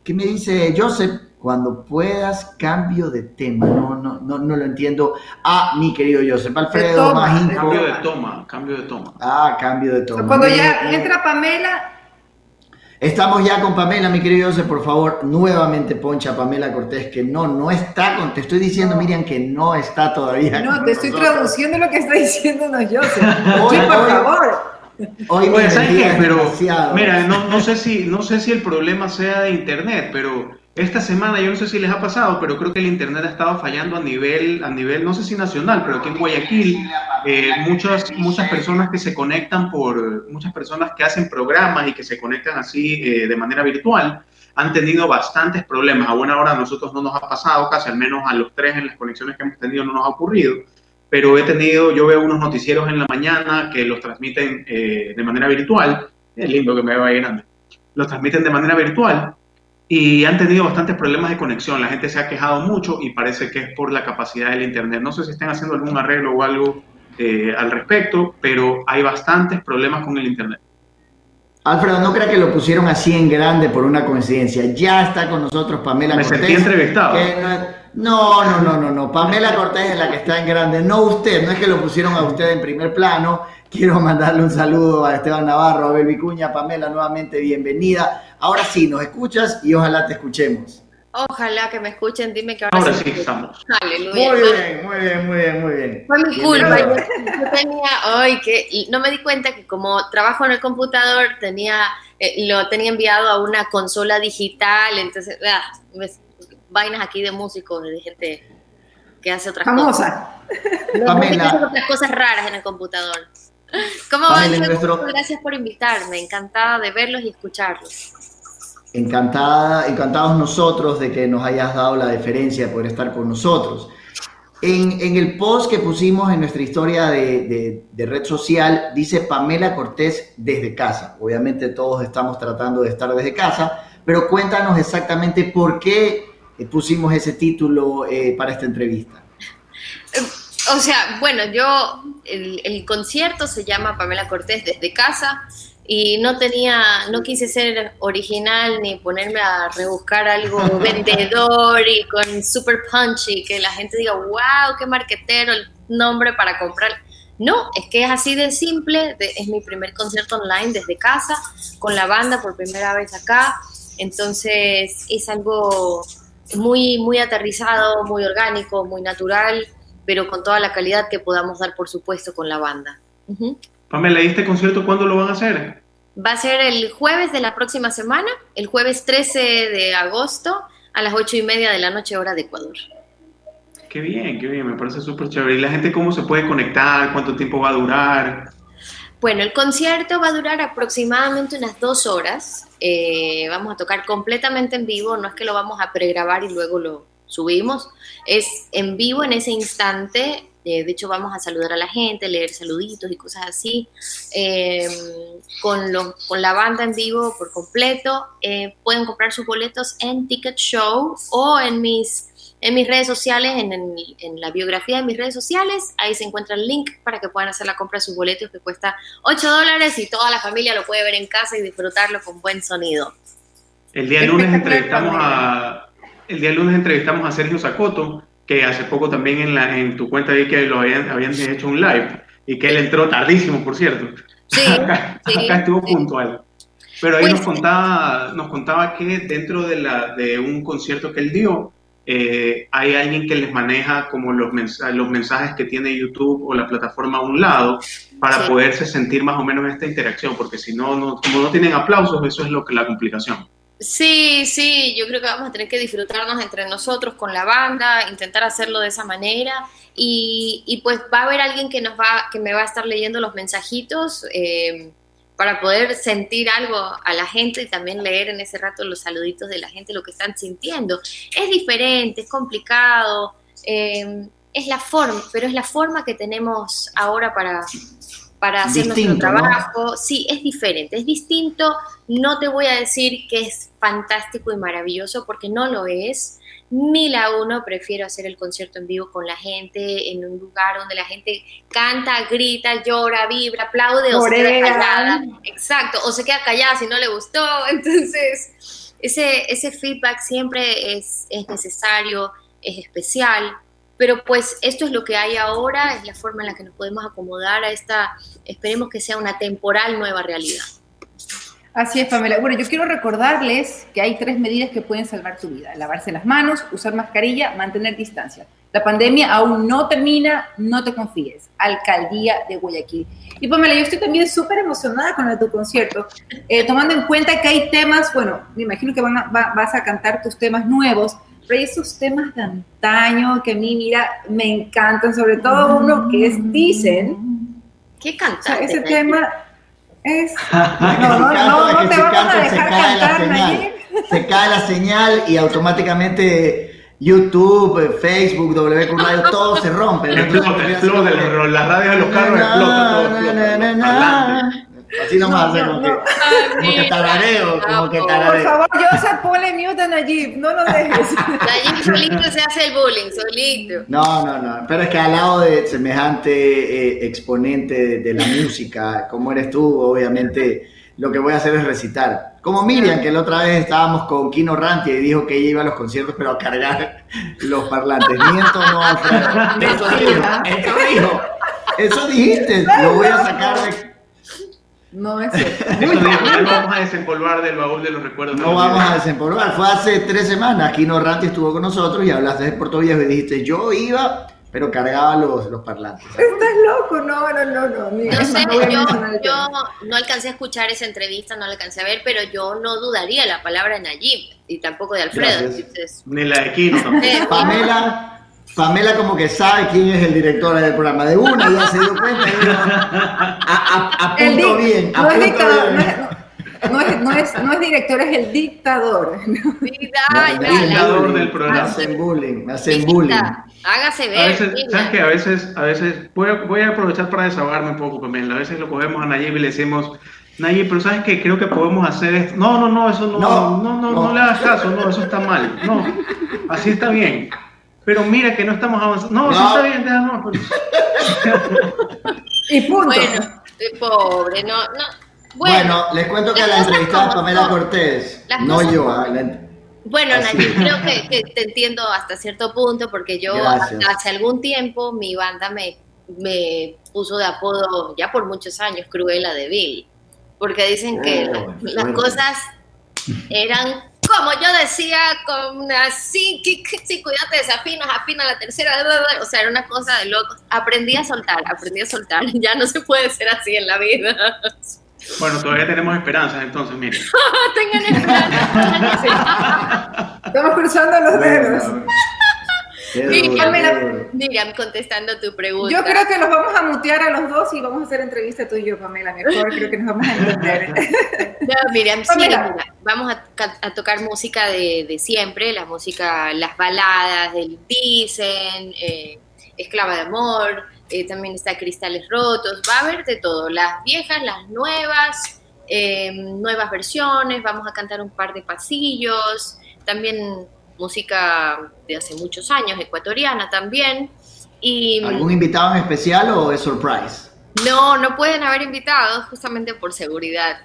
¿qué me dice Joseph? Cuando puedas, cambio de tema. No, no, no, no lo entiendo. Ah, mi querido Joseph. Alfredo, toma. Cambio de toma, cambio de toma. Ah, cambio de toma. Cuando ya entra Pamela, Estamos ya con Pamela, mi querido Joseph, por favor, nuevamente poncha a Pamela Cortés, que no, no está con, te estoy diciendo, Miriam, que no está todavía. no, con te estoy nosotros. traduciendo lo que está diciéndonos Joseph. Hoy- Sí, por hoy- favor. Hoy Pero, demasiado. mira, no, no sé si, no sé si el problema sea de internet, pero Esta semana, yo no sé si les ha pasado, pero creo que el Internet ha estado fallando a nivel, a nivel no sé si nacional, pero aquí en Guayaquil, eh, muchas, muchas personas que se conectan por, muchas personas que hacen programas y que se conectan así eh, de manera virtual, han tenido bastantes problemas. A buena hora a nosotros no nos ha pasado, casi al menos a los tres en las conexiones que hemos tenido no nos ha ocurrido, pero he tenido, yo veo unos noticieros en la mañana que los transmiten eh, de manera virtual, es lindo que me vaya grande, los transmiten de manera virtual y han tenido bastantes problemas de conexión. La gente se ha quejado mucho y parece que es por la capacidad del Internet. No sé si están haciendo algún arreglo o algo eh, al respecto, pero hay bastantes problemas con el Internet. Alfredo, no crea que lo pusieron así en grande por una coincidencia. Ya está con nosotros Pamela Me Cortés. sentí entrevistado. no, no, no, no, no. Pamela Cortés es la que está en grande, no usted. No es que lo pusieron a usted en primer plano. Quiero mandarle un saludo a Esteban Navarro, a Belvi Cuña, Pamela, nuevamente bienvenida. Ahora sí, nos escuchas y ojalá te escuchemos. Ojalá que me escuchen, dime que ahora, Ahora sí estamos. Aleluya. Muy bien, muy bien, muy bien, muy bien. Fue mi culpa. Yo, tenía, ay, que y no me di cuenta que como trabajo en el computador, tenía, eh, lo tenía enviado a una consola digital, entonces, ah, ves, vainas aquí de músicos, de gente que hace otras Famosa. cosas. Hace otras cosas raras en el computador. ¿Cómo van? Nuestro- Gracias por invitarme, encantada de verlos y escucharlos. Encantada, encantados nosotros de que nos hayas dado la deferencia de poder estar con nosotros. En, el post que pusimos en nuestra historia de, red social, dice Pamela Cortés desde casa. Obviamente todos estamos tratando de estar desde casa, pero cuéntanos exactamente por qué eh, pusimos ese título eh, para esta entrevista. O sea, bueno, yo, el concierto se llama Pamela Cortés desde casa y no tenía, no quise ser original ni ponerme a rebuscar algo vendedor y con super punchy, que la gente diga, wow, qué marquetero el nombre para comprar. No, es que es así de simple, de- es mi primer concierto online desde casa, con la banda por primera vez acá, entonces es algo muy, muy aterrizado, muy orgánico, muy natural, pero con toda la calidad que podamos dar, por supuesto, con la banda. Pamela, ¿y este concierto cuándo lo van a hacer? Va a ser el jueves de la próxima semana, el jueves 13 de agosto, a las 8 y media de la noche, hora de Ecuador. Qué bien, qué bien, me parece súper chévere. ¿Y la gente cómo se puede conectar? ¿Cuánto tiempo va a durar? Bueno, el concierto va a durar aproximadamente unas dos horas. Eh, vamos a tocar completamente en vivo, no es que lo vamos a pregrabar y luego lo subimos. Es en vivo en ese instante. Eh, de hecho, vamos a saludar a la gente, leer saluditos y cosas así. Eh, con, lo- con la banda en vivo por completo. Eh, pueden comprar sus boletos en Ticket Show o en mis, en mis redes sociales, en, en- en la biografía de mis redes sociales. Ahí se encuentra el link para que puedan hacer la compra de sus boletos que cuesta 8 dólares y toda la familia lo puede ver en casa y disfrutarlo con buen sonido. El día lunes entrevistamos a el día lunes entrevistamos a Sergio Sacoto, que hace poco también en, la, en tu cuenta vi que lo habían, habían hecho un live y que él entró tardísimo, por cierto. Sí, acá, sí, acá estuvo sí. puntual. Pero ahí Pues- nos contaba, nos contaba que dentro de, la, de un concierto que él dio, eh, hay alguien que les maneja como los, mensa- los mensajes que tiene YouTube o la plataforma a un lado para Sí. poderse sentir más o menos esta interacción, porque si no, no, como no tienen aplausos, eso es lo que la complicación. Sí, sí, yo creo que vamos a tener que disfrutarnos entre nosotros con la banda, intentar hacerlo de esa manera y, y pues va a haber alguien que nos va, que me va a estar leyendo los mensajitos eh, para poder sentir algo a la gente y también leer en ese rato los saluditos de la gente, lo que están sintiendo. Es diferente, es complicado, eh, es la forma, pero es la forma que tenemos ahora para, para hacer Distinto, nuestro ¿no? trabajo. Sí, es diferente, es distinto. No te voy a decir que es fantástico y maravilloso porque no lo es. Mil a uno prefiero hacer el concierto en vivo con la gente, en un lugar donde la gente canta, grita, llora, vibra, aplaude o se queda callada. Exacto, o se queda callada si no le gustó. Entonces, ese, ese feedback siempre es, es necesario, es especial. Pero pues esto es lo que hay ahora, es la forma en la que nos podemos acomodar a esta, esperemos que sea una temporal nueva realidad. Así es, Pamela. Bueno, yo quiero recordarles que hay tres medidas que pueden salvar tu vida. Lavarse las manos, usar mascarilla, mantener distancia. La pandemia aún no termina, no te confíes. Alcaldía de Guayaquil. Y Pamela, yo estoy también súper emocionada con el tu concierto, eh, tomando en cuenta que hay temas, bueno, me imagino que vas a cantar tus temas nuevos, esos temas de antaño que a mí, mira, me encantan, sobre todo uno que es Dicen. ¿Qué O sea, ese Nayib? tema es... No, No, no, no, no te vamos a se dejar cae la cantar, señal. Nayib. Se cae la señal y automáticamente YouTube, eh, Facebook, WQ Radio, todo se rompe. ¿no? Explota, explota, las radios de los carros explotan, Así nomás, No, hace no, como no. que, como que tarareo, como que Por tarareo. favor, Joseph, ponle mute a Nayib, no lo dejes. Nayib solito se hace el bullying, solito. No, no, no. Pero es que al lado de semejante eh, exponente de, de la música, como eres tú, obviamente lo que voy a hacer es recitar. Como Miriam, que la otra vez estábamos con Kino Ranti y dijo que ella iba a los conciertos, pero a cargar los parlantes. Miento no, Alfredo. Eso dijo, eso dijo. Eso dijiste. Lo voy a sacar de. No es cierto. Eso lo vamos a desempolvar del baúl de los recuerdos. No vamos vida. a desempolvar. Fue hace tres semanas. Kino Ranti estuvo con nosotros y hablaste de Puerto Viejo y dijiste, yo iba, pero cargaba los, los parlantes. Estás loco, no, no, no, no. ni- No sé, no yo, no alcancé a escuchar esa entrevista, no la alcancé a ver, pero yo no dudaría la palabra de Nayib y tampoco de Alfredo. Entonces, Ni la de Kino eh, Pamela, Pamela como que sabe quién es el director del programa de una, ya se dio cuenta. a- a- apunto bien, no es apunto dictador, no bien. es, no, es, no, es, no es director, es el dictador. dale. dictador bullying, del programa. Me hacen bullying, me hacen bullying. Hágase A ver. veces, niña. ¿sabes qué? A veces, a veces, voy a, voy a aprovechar para desahogarme un poco, Pamela. A veces lo cogemos a Nayib y le decimos, Nayib, pero ¿sabes qué? Creo que podemos hacer esto. No, no, no, eso no, No, no, no, no, no. le hagas caso, no, eso está mal. No, así está bien. Pero mira que no estamos avanzando. No, sí No. está bien, déjalo. Y punto. Bueno, eh, pobre, no, no. Bueno, Bueno, les cuento que la cosas entrevistada como Pamela. Cortés, no yo, la- Bueno. Nayib, creo que, que te entiendo hasta cierto punto porque yo Gracias. hace algún tiempo mi banda me, me puso de apodo, ya por muchos años, Cruella de Vil, porque dicen que Oh, la- las cosas eran como yo decía, con así, que, que si cuídate, desafinas, afina la tercera, bla, bla, bla. o sea, era una cosa de locos. Aprendí a soltar, aprendí a soltar, ya no se puede ser así en la vida. Bueno, todavía tenemos esperanzas, entonces, mire. Tengan esperanza. Estamos cruzando los dedos. Qué duro. Miriam, contestando tu pregunta. Yo creo que los vamos a mutear a los dos y vamos a hacer entrevista tú y yo, Pamela. Mejor creo que nos vamos a entender. No, Miriam, sí, Pamela. mira, vamos a, ca- a tocar música de, de siempre, la música, las baladas del Dicen, eh, Esclava de Amor, eh, también está Cristales Rotos, va a haber de todo, las viejas, las nuevas, eh, nuevas versiones, vamos a cantar un par de pasillos, también música de hace muchos años, ecuatoriana también, y... ¿Algún invitado en especial o es surprise? No, no pueden haber invitados justamente por seguridad.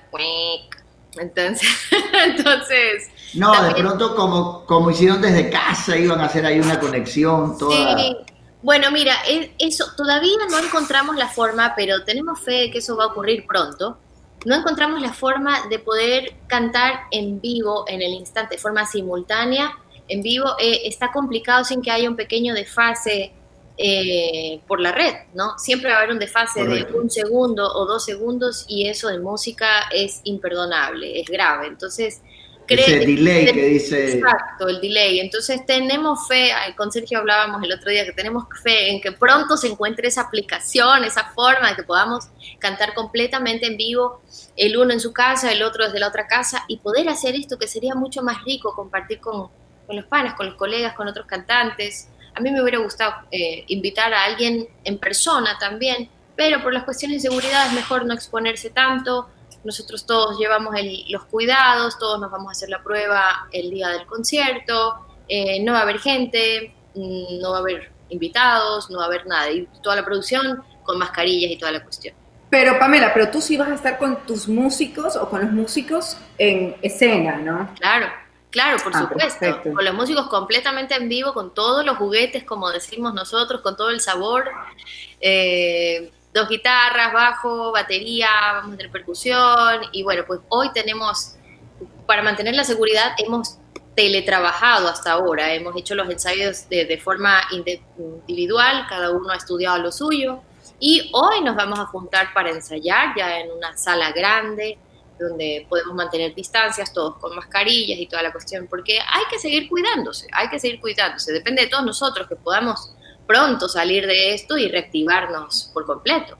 Entonces, entonces. No, de pronto como, como hicieron desde casa, iban a hacer ahí una conexión toda... Sí. Bueno, mira, e- eso todavía no encontramos la forma, pero tenemos fe de que eso va a ocurrir pronto. No encontramos la forma de poder cantar en vivo en el instante, de forma simultánea, en vivo. Eh, está complicado sin que haya un pequeño desfase eh, por la red, ¿no? Siempre va a haber un desfase Correcto. de un segundo o dos segundos y eso de música es imperdonable, es grave. Entonces, Ese delay que dice... Exacto, el delay. Entonces tenemos fe, con Sergio hablábamos el otro día que tenemos fe en que pronto se encuentre esa aplicación, esa forma de que podamos cantar completamente en vivo, el uno en su casa, el otro desde la otra casa, y poder hacer esto que sería mucho más rico, compartir con, con los panas, con los colegas, con otros cantantes. A mí me hubiera gustado eh, invitar a alguien en persona también, pero por las cuestiones de seguridad es mejor no exponerse tanto. Nosotros todos llevamos el- los cuidados, todos nos vamos a hacer la prueba el día del concierto, eh, no va a haber gente, mm, no va a haber invitados, no va a haber nada, y toda la producción con mascarillas y toda la cuestión. Pero Pamela, pero tú sí vas a estar con tus músicos o con los músicos en escena, ¿no? Claro, claro, por Ah, supuesto. perfecto. Con los músicos completamente en vivo, con todos los juguetes, como decimos nosotros, con todo el sabor. Eh, dos guitarras, bajo, batería, vamos a tener percusión y bueno, pues hoy tenemos, para mantener la seguridad, hemos teletrabajado hasta ahora, hemos hecho los ensayos de, de forma individual, cada uno ha estudiado lo suyo y hoy nos vamos a juntar para ensayar ya en una sala grande donde podemos mantener distancias, todos con mascarillas y toda la cuestión, porque hay que seguir cuidándose, hay que seguir cuidándose, depende de todos nosotros que podamos pronto salir de esto y reactivarnos por completo.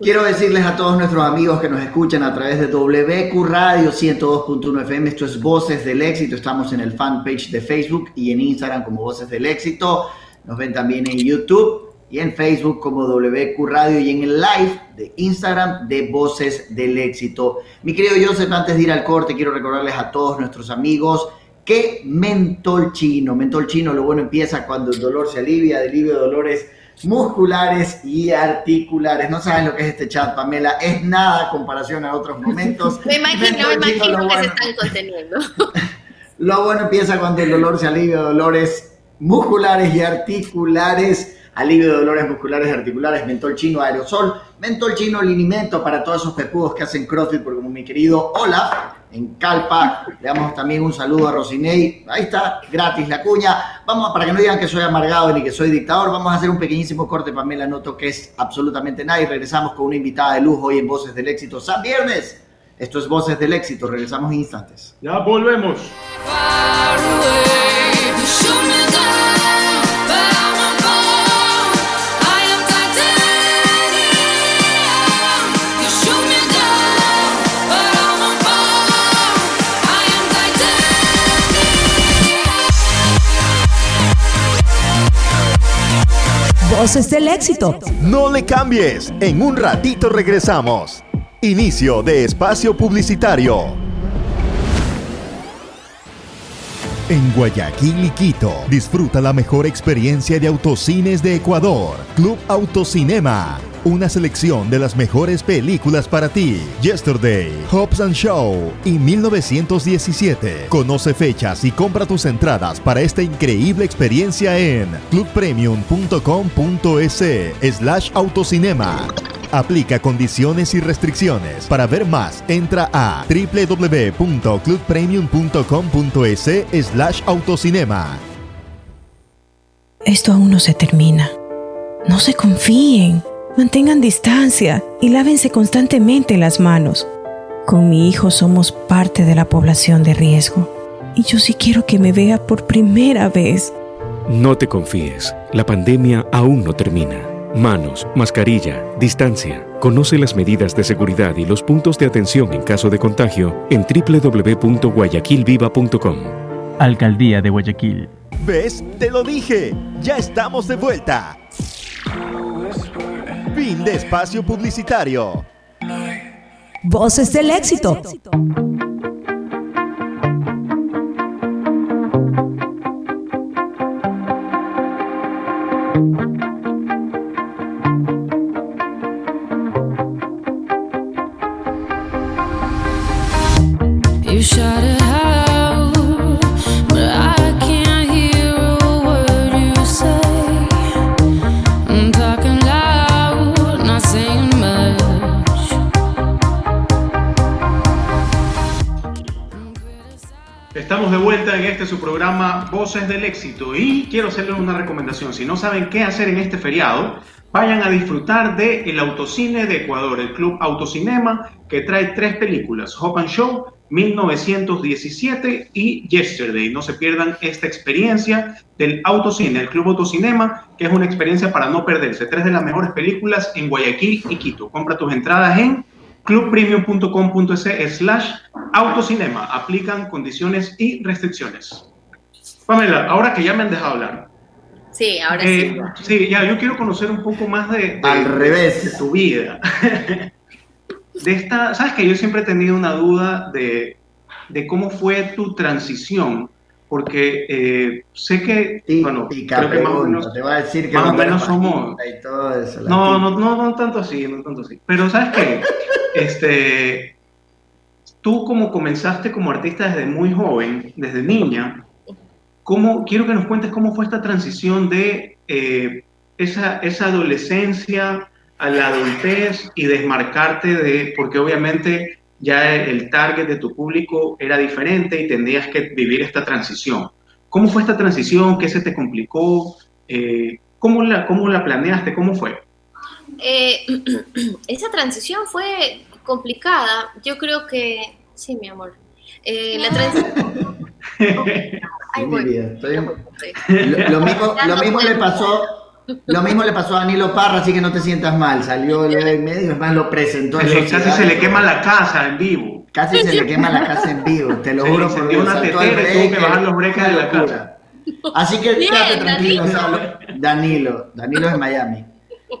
Quiero decirles a todos nuestros amigos que nos escuchan a través de WQ Radio 102.1 FM, esto es Voces del Éxito, estamos en el fanpage de Facebook y en Instagram como Voces del Éxito, nos ven también en YouTube y en Facebook como WQ Radio y en el live de Instagram de Voces del Éxito. Mi querido Joseph, antes de ir al corte, quiero recordarles a todos nuestros amigos que mentol chino, mentol chino, lo bueno empieza cuando el dolor se alivia, alivio de dolores musculares y articulares. No saben lo que es este chat, Pamela. Es nada a comparación a otros momentos. me imagino, me imagino que se están conteniendo. lo bueno empieza cuando el dolor se alivia, dolores musculares y articulares. Alivio de dolores musculares y articulares, mentol chino aerosol, mentol chino linimento para todos esos pepudos que hacen crossfit, porque como mi querido Olaf en Calpa, le damos también un saludo a Rosinei, ahí está, gratis la cuña, vamos, para que no digan que soy amargado ni que soy dictador, vamos a hacer un pequeñísimo corte, Pamela, noto que es absolutamente nada y regresamos con una invitada de lujo hoy en Voces del Éxito, San Viernes, esto es Voces del Éxito, regresamos en instantes. Ya volvemos. Voces del éxito. No le cambies, en un ratito regresamos. Inicio de espacio publicitario. En Guayaquil y Quito, disfruta la mejor experiencia de autocines de Ecuador. Club Autocinema una selección de las mejores películas para ti. Yesterday, Hobbs and Show y 1917. Conoce fechas y compra tus entradas para esta increíble experiencia en clubpremium.com.es slash autocinema. Aplica condiciones y restricciones. Para ver más, entra a www.clubpremium.com.es slash autocinema. Esto aún no se termina. No se confíen. Mantengan distancia y lávense constantemente las manos. Con mi hijo somos parte de la población de riesgo y yo sí quiero que me vea por primera vez. No te confíes, la pandemia aún no termina. Manos, mascarilla, distancia. Conoce las medidas de seguridad y los puntos de atención en caso de contagio en www.guayaquilviva.com. Alcaldía de Guayaquil. ¿Ves? Te lo dije. Ya estamos de vuelta. Fin de espacio publicitario. Voces del éxito. You Estamos de vuelta en este su programa Voces del Éxito y quiero hacerles una recomendación. Si no saben qué hacer en este feriado, vayan a disfrutar de el Autocine de Ecuador, el Club Autocinema, que trae tres películas, Hop and Show, 1917 y Yesterday. No se pierdan esta experiencia del Autocine, el Club Autocinema, que es una experiencia para no perderse. Tres de las mejores películas en Guayaquil y Quito. Compra tus entradas en clubpremium.com.es slash autocinema. Aplican condiciones y restricciones. Pamela, ahora que ya me han dejado hablar. Sí, ahora eh, sí. sí, ya, yo quiero conocer un poco más de, de- Al revés. de tu vida. de esta, sabes que yo siempre he tenido una duda de, de cómo fue tu transición, porque eh, sé que, bueno, creo que más o menos, te va a decir que más o menos somos, y todo eso, no, no, no, no tanto así, no tanto así. Pero sabes que, este, tú como comenzaste como artista desde muy joven, desde niña, ¿cómo, quiero que nos cuentes cómo fue esta transición de eh, esa, esa adolescencia a la adultez y desmarcarte de, porque obviamente ya el target de tu público era diferente y tendrías que vivir esta transición. ¿Cómo fue esta transición? ¿Qué se te complicó? Eh, ¿cómo, la, ¿Cómo la planeaste? ¿Cómo fue? Eh, esa transición fue complicada. Yo creo que, sí, mi amor. Eh, la transición... Ay, Mi bueno. vida, estoy- Lo, lo mismo, lo mismo le pasó. Lo mismo le pasó a Danilo Parra, así que no te sientas mal. Salió en medio, es más, lo presentó. en Se le- casi se y le quema la casa en vivo. Casi se le quema la casa en vivo, te lo Se le juro por encendió Dios. una el tetera y tuvo que breaker, bajar los de la locura. Así que Bien, quédate tranquilo, Danilo. Danilo, Danilo es Miami.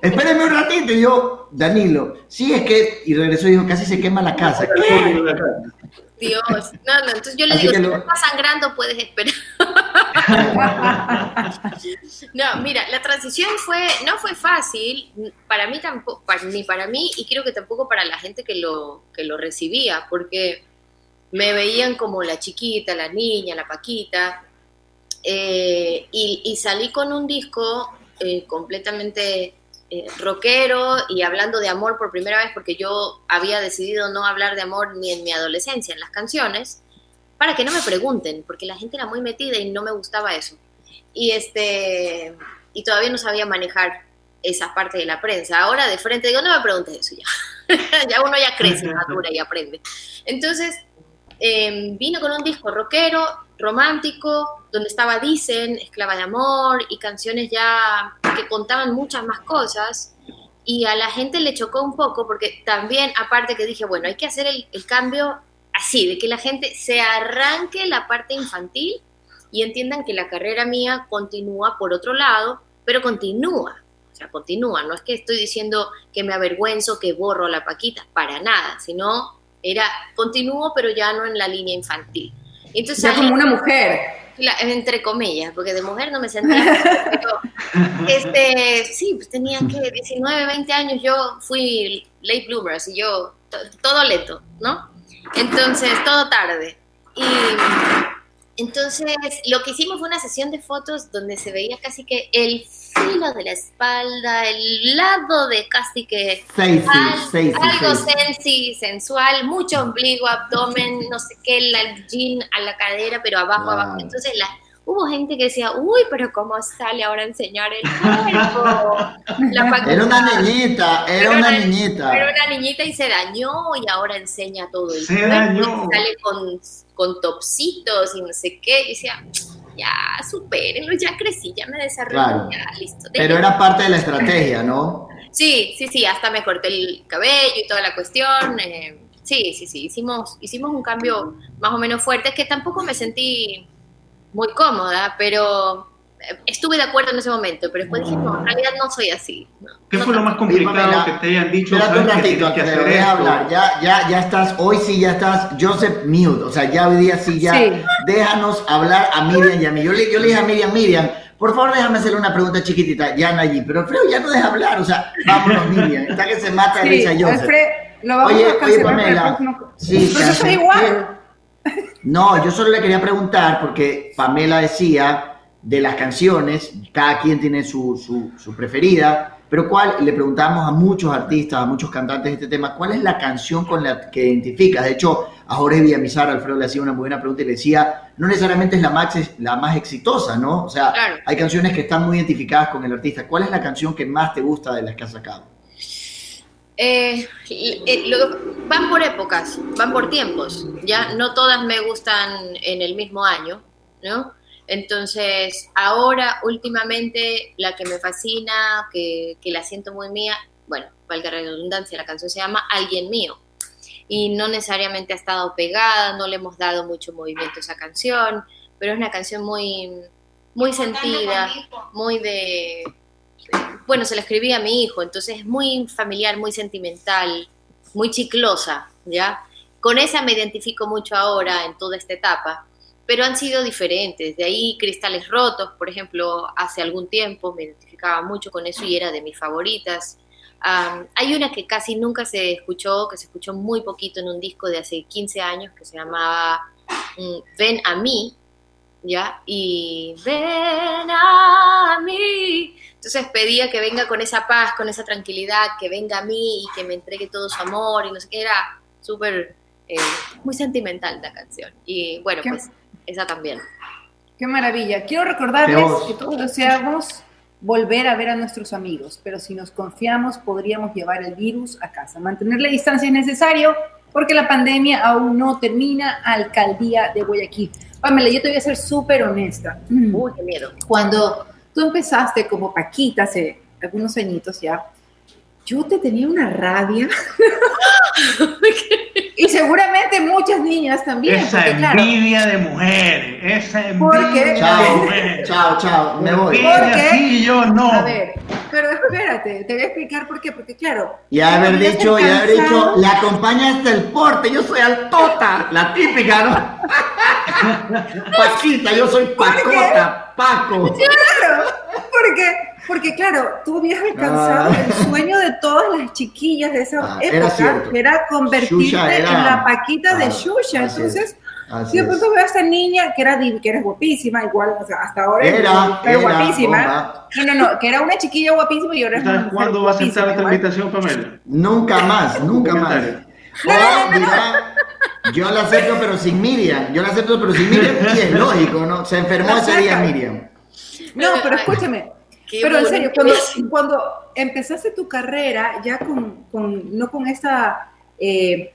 Espérenme y yo, Danilo, sí es que, y regresó y dijo, casi se quema la casa. ¿Qué? Dios, no, no, entonces yo le Así digo, que si lo- estás sangrando puedes esperar. no, mira, la transición fue, no fue fácil, para mí tampoco, ni para mí, y creo que tampoco para la gente que lo, que lo recibía, porque me veían como la chiquita, la niña, la paquita, eh, y, y salí con un disco eh, completamente eh, rockero y hablando de amor por primera vez porque yo había decidido no hablar de amor ni en mi adolescencia en las canciones para que no me pregunten porque la gente era muy metida y no me gustaba eso. Y este y todavía no sabía manejar esa parte de la prensa. Ahora de frente digo no me preguntes eso ya ya uno ya crece madura y aprende. Entonces eh, vino con un disco rockero, romántico, donde estaba Dicen, Esclava de Amor, y canciones ya que contaban muchas más cosas. Y a la gente le chocó un poco, porque también, aparte que dije, bueno, hay que hacer el, cambio así, de que la gente se arranque la parte infantil y entiendan que la carrera mía continúa por otro lado, pero continúa. O sea, continúa. No es que estoy diciendo que me avergüenzo, que borro la Paquita, para nada, sino era continúo, pero ya no en la línea infantil. Entonces, Ya como una mujer. la- entre comillas, porque de mujer no me sentía. pero, este, sí, pues tenía que 19, 20 años, yo fui late bloomer, así yo, to- todo lento, ¿no? Entonces, todo tarde. Y entonces, lo que hicimos fue una sesión de fotos donde se veía casi que el filo de la espalda, el lado de casi que al- algo sexy. sensi, sensual, mucho ombligo, abdomen, no sé qué, el jean a la cadera, pero abajo, abajo. Entonces la, hubo gente que decía, uy, pero ¿cómo sale ahora a enseñar el cuerpo? La Era una niñita, era una niñita. Era una niñita y se dañó y ahora enseña todo el Se cuerpo, dañó. y Sale con, con topsitos y no sé qué. Y decía, ya, supérenlo, ya crecí, ya me desarrollé, Claro. ya, listo. Pero era parte de la estrategia, ¿no? Sí, sí, sí, hasta me corté el cabello y toda la cuestión. eh, sí, sí, sí, hicimos, hicimos un cambio más o menos fuerte, que tampoco me sentí muy cómoda, pero eh, estuve de acuerdo en ese momento, pero después dije, no, en realidad no soy así. no, ¿Qué no fue lo más complicado que te hayan dicho? Espérate un ¿Sabes que hacer deja esto? hablar. Ya, ya, ya estás, hoy sí ya estás Joseph Mute. O sea, ya hoy día sí ya. Sí. Déjanos hablar a Miriam y a mí. Yo le, yo le dije a Miriam, Miriam, por favor déjame hacerle una pregunta chiquitita. Ya allí. Pero Alfredo ya no deja hablar. O sea, vámonos, Miriam. Está que se mata de Sí, risa Joseph. Alfred, lo vamos Oye, a oye, el Pamela. próximo- Sí, Pero yo soy igual. No, yo solo le quería preguntar, porque Pamela decía de las canciones, cada quien tiene su, su, su preferida, pero cuál, le preguntamos a muchos artistas, a muchos cantantes de este tema, ¿cuál es la canción con la que identificas? De hecho, a Jorge Villamizar, Alfredo le hacía una muy buena pregunta y le decía, no necesariamente es la más, la más exitosa, ¿no? O sea, Claro. hay canciones que están muy identificadas con el artista. ¿Cuál es la canción que más te gusta de las que has sacado? Eh, eh, lo- van por épocas, van por tiempos, ya no todas me gustan en el mismo año, ¿no? Entonces, ahora, últimamente, la que me fascina, que, que la siento muy mía, bueno, valga la redundancia, la canción se llama Alguien Mío. Y no necesariamente ha estado pegada, no le hemos dado mucho movimiento a esa canción, pero es una canción muy, muy sentida, muy de, bueno, se la escribí a mi hijo, entonces es muy familiar, muy sentimental, muy chiclosa, ¿ya? Con esa me identifico mucho ahora en toda esta etapa, pero han sido diferentes. De ahí Cristales Rotos, por ejemplo, hace algún tiempo me identificaba mucho con eso y era de mis favoritas. Hay una que casi nunca se escuchó, que se escuchó muy poquito en un disco de hace 15 años, que se llamaba mm, Ven a mí, ¿ya? Y ven a mí. Entonces pedía que venga con esa paz, con esa tranquilidad, que venga a mí y que me entregue todo su amor y no sé qué, era súper, eh, muy sentimental la canción. Y bueno, Qué- pues esa también. Qué maravilla. Quiero recordarles que todos deseamos volver a ver a nuestros amigos, pero si nos confiamos podríamos llevar el virus a casa. Mantener la distancia es necesario porque la pandemia aún no termina. Alcaldía de Guayaquil. Pamela, yo te voy a ser súper honesta. Uy, qué miedo. Cuando tú empezaste como Paquita hace algunos añitos ya, yo te tenía una rabia. y seguramente muchas niñas también. Esa porque, claro, envidia de mujeres, esa ¿Por envidia de Chao, chao, chao, me voy. Ella ¿Por qué? sí yo no. A ver, pero espérate, te voy a explicar por qué. Porque, claro. Y haber ya dicho, y estás haber dicho, la acompaña hasta el porte, yo soy altota, la típica, ¿no? Paquita, yo soy pacota, Paco. Claro, porque, porque claro, tú habías alcanzado Ah. el sueño de todas las chiquillas de esa Ah, era época, que era convertirte era- en la paquita de Ah, Xuxa. así Entonces, es, así yo pronto veo a esta niña que era, que era guapísima, igual, o sea, hasta ahora Era, era, guapísima. bomba. No, no, no, que era una chiquilla guapísima y ahora es una ¿Sabes mujer cuándo va a aceptar guapísima esta invitación, Pamela? Nunca más, nunca más. Comentario. O dirá, yo la acepto pero sin Miriam, yo la acepto pero sin Miriam y es lógico, ¿no? Se enfermó ese día Miriam. No, pero escúchame. Qué Pero en serio, cuando, cuando empezaste tu carrera, ya con, con- no con esta eh,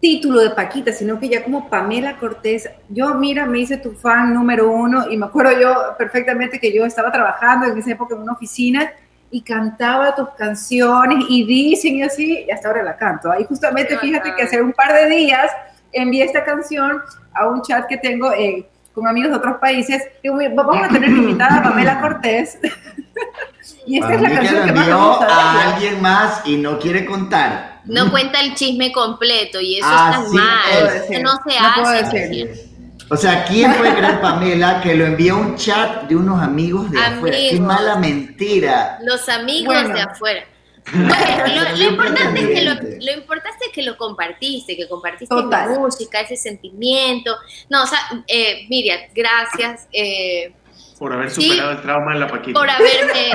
título de Paquita, sino que ya como Pamela Cortés, yo, mira, me hice tu fan número uno y me acuerdo yo perfectamente que yo estaba trabajando en esa época en una oficina y cantaba tus canciones y dicen y así, y hasta ahora la canto. Y justamente fíjate que hace un par de días envié esta canción a un chat que tengo eh, con amigos de otros países. Digo, "Mira, vamos a tener invitada a Pamela Cortés. y esta es la canción que más me gusta. a alguien más y no quiere contar. No cuenta el chisme completo y eso Así está mal. Eso no se No hace. O sea, ¿quién puede creer, Pamela, que lo envió un chat de unos amigos de afuera? Qué mala mentira. Los amigos Bueno. de afuera. Bueno, lo, importante es que lo, lo importante es que lo compartiste, que compartiste la música, ese sentimiento. No, o sea, eh, Miriam, gracias eh, Por haber Sí. superado el trauma en la Paquita. por haberme,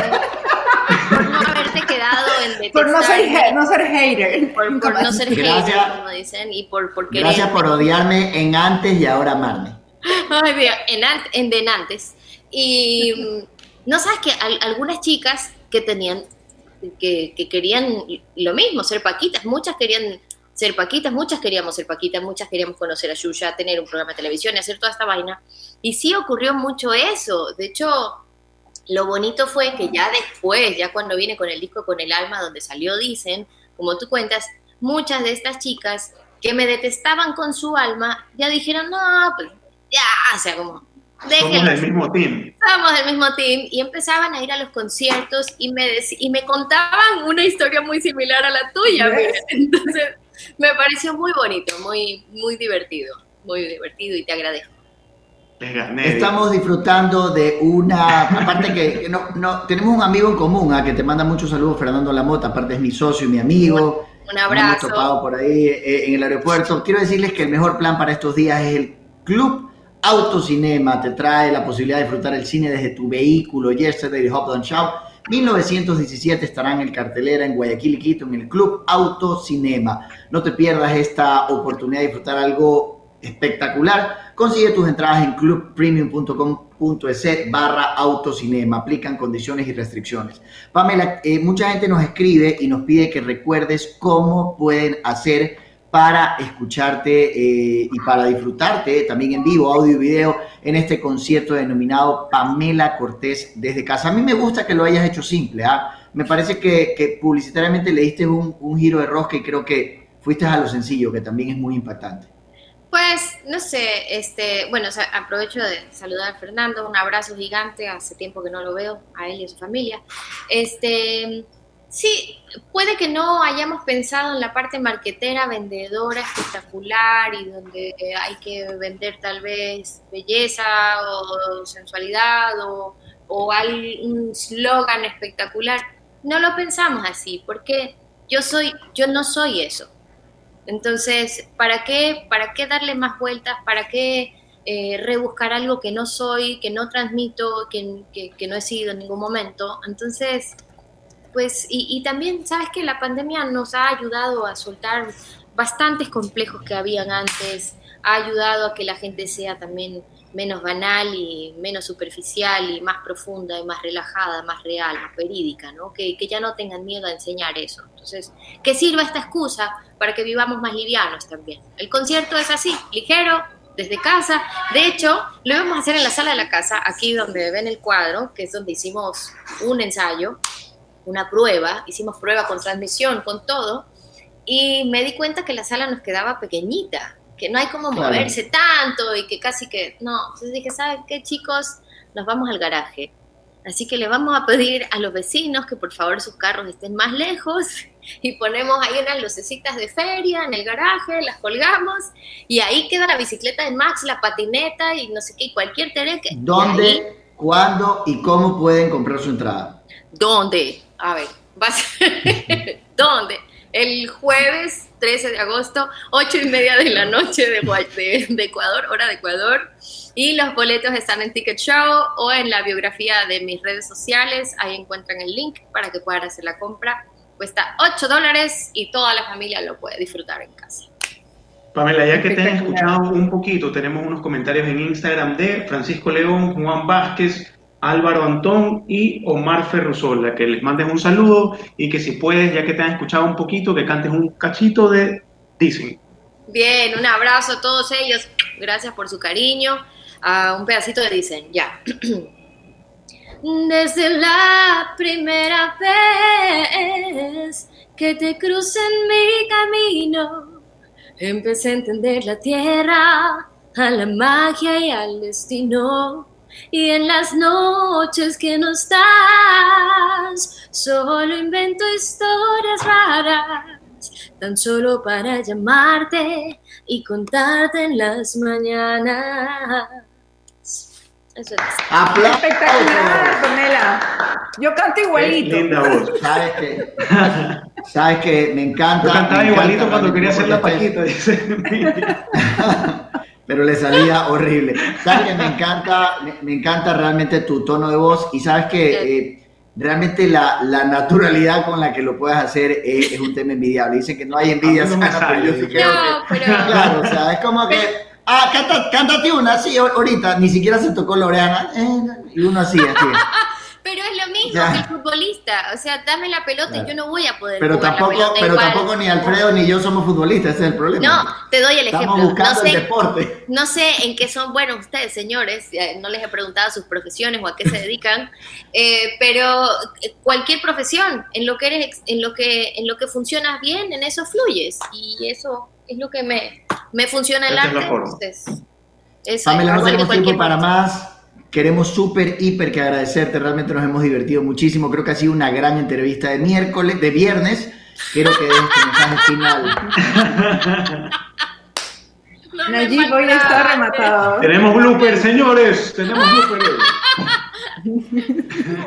por no haberte quedado en Por no ser, no ser hater. por, por no ser Gracias. hater, como dicen, y por, por querer. Gracias por odiarme en antes y ahora amarme. Ay, mira, en, ant- en Denantes. Y no sabes que al- algunas chicas que tenían, que, que querían lo mismo, ser paquitas, muchas querían ser paquitas, muchas queríamos ser paquitas, muchas queríamos conocer a Yuya, tener un programa de televisión y hacer toda esta vaina. Y sí ocurrió mucho eso. De hecho, lo bonito fue que ya después, ya cuando vine con el disco Con el Alma, donde salió Dicen, como tú cuentas, muchas de estas chicas que me detestaban con su alma, ya dijeron, no, pues ya, o sea, como, Somos déjenlo. del mismo team. Somos del mismo team y empezaban a ir a los conciertos y me, y me contaban una historia muy similar a la tuya. Entonces, me pareció muy bonito, muy, muy divertido, muy divertido y te agradezco. Estamos disfrutando de una, aparte que no, no, tenemos un amigo en común, ¿ah? que te manda muchos saludos, Fernando Lamota, aparte es mi socio y mi amigo. Un Nos hemos abrazo. topado por ahí eh, en el aeropuerto. Quiero decirles que el mejor plan para estos días es el Club Autocinema. Te trae la posibilidad de disfrutar el cine desde tu vehículo. Yesterday de Hop Show. 1917 estará en el cartelera en Guayaquil y Quito en el Club Autocinema. No te pierdas esta oportunidad de disfrutar algo espectacular. Consigue tus entradas en clubpremium.com.es barra autocinema. Aplican condiciones y restricciones. Pamela, eh, mucha gente nos escribe y nos pide que recuerdes cómo pueden hacer para escucharte eh, y para disfrutarte también en vivo, audio y video, en este concierto denominado Pamela Cortés desde casa. A mí me gusta que lo hayas hecho simple, ¿ah? Me parece que, publicitariamente le diste un, giro de rosca y creo que fuiste a lo sencillo, que también es muy impactante. Pues, no sé, este, bueno, aprovecho de saludar a Fernando, un abrazo gigante, hace tiempo que no lo veo, a él y a su familia. Este, sí, puede que no hayamos pensado en la parte marquetera, vendedora, espectacular y donde hay que vender tal vez belleza o sensualidad o, o un slogan espectacular. No lo pensamos así, porque yo soy, yo no soy eso. Entonces, ¿para qué, ¿para qué darle más vueltas? ¿Para qué eh, rebuscar algo que no soy, que no transmito, que- que no he sido en ningún momento. Entonces, pues, y, también, ¿sabes que La pandemia nos ha ayudado a soltar bastantes complejos que habían antes, ha ayudado a que la gente sea también menos banal y menos superficial y más profunda y más relajada, más real, más verídica, ¿no? Que, que ya no tengan miedo a enseñar eso. Entonces, que sirva esta excusa para que vivamos más livianos también. El concierto es así, ligero, desde casa. De hecho, lo íbamos a hacer en la sala de la casa, aquí donde ven el cuadro, que es donde hicimos un ensayo, una prueba, hicimos prueba con transmisión, con todo, y me di cuenta que la sala nos quedaba pequeñita, que no hay como Claro. moverse tanto y que casi que no. Entonces dije, ¿saben qué, chicos? Nos vamos al garaje. Así que le vamos a pedir a los vecinos que por favor sus carros estén más lejos y ponemos ahí unas lucecitas de feria en el garaje, las colgamos y ahí queda la bicicleta de Max, la patineta y no sé qué, y cualquier tereque. y ahí- ¿Dónde, cuándo y cómo pueden comprar su entrada? ¿Dónde? A ver, va a ser- ¿Dónde? El jueves 13 de agosto, 8 y media de la noche de, Gua- de- de Ecuador, hora de Ecuador. Y los boletos están en Ticket Show o en la biografía de mis redes sociales. Ahí encuentran el link para que puedan hacer la compra. Cuesta 8 dólares y toda la familia lo puede disfrutar en casa. Pamela, ya que te han escuchado un poquito, tenemos unos comentarios en Instagram de Francisco León, Juan Vázquez, Álvaro Antón y Omar Ferrusola, que les mandes un saludo y que si puedes, ya que te han escuchado un poquito, que cantes un cachito de Dicen. Bien, un abrazo a todos ellos. Gracias por su cariño. Un pedacito de dicen, ya. Desde la primera vez que te crucé en mi camino, empecé a entender la tierra, a la magia y al destino. Y en las noches que no estás, solo invento historias raras, tan solo para llamarte y contarte en las mañanas. Eso es. ¡Aplausos! Espectacular, Pamela. Yo canto igualito. Linda voz. ¿Sabes qué? ¿Sabes qué? Me encanta. Yo cantaba me igualito encanta cuando quería hacer la paquita, dice. pero le salía horrible. Sabes que me encanta, me, me encanta realmente tu tono de voz y sabes que eh, realmente la, la naturalidad con la que lo puedes hacer es, es un tema envidiable. Dicen que no hay envidia sana, pero yo sí creo No, que... pero- Claro, o sea, es como que... Ah, canta, cántate una, sí, ahorita, ni siquiera se tocó Loreana, eh, y uno así, así. Pero es lo mismo Ya. que el futbolista. O sea, dame la pelota Claro. y yo no voy a poder Pero jugar la tampoco, pelota pero igual. tampoco ni Alfredo ni yo somos futbolistas, ese es el problema. No, te doy el Estamos ejemplo. buscando no el sé, deporte. No sé en qué son buenos ustedes, señores, no les he preguntado sus profesiones o a qué se dedican, eh, pero eh, cualquier profesión, en lo que eres, ex- en lo que, en lo que funcionas bien, en eso fluyes y eso es lo que me, me funciona el es arte. forma. entonces, eso Pamela, es no tenemos tiempo para más. Queremos súper, hiper que agradecerte. Realmente nos hemos divertido muchísimo. Creo que ha sido una gran entrevista de miércoles, de viernes. Quiero que des tu mensaje final. Nayib hoy está rematado. Tenemos blooper, señores. Tenemos blooper.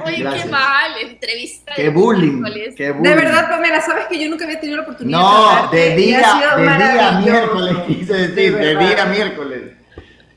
Oye, Gracias. qué mal, entrevista. Qué de bullying, qué bullying. De verdad, Pamela, sabes que yo nunca había tenido la oportunidad de No, de y ha día, sido de día miércoles, quise decir, de, verdad. día miércoles.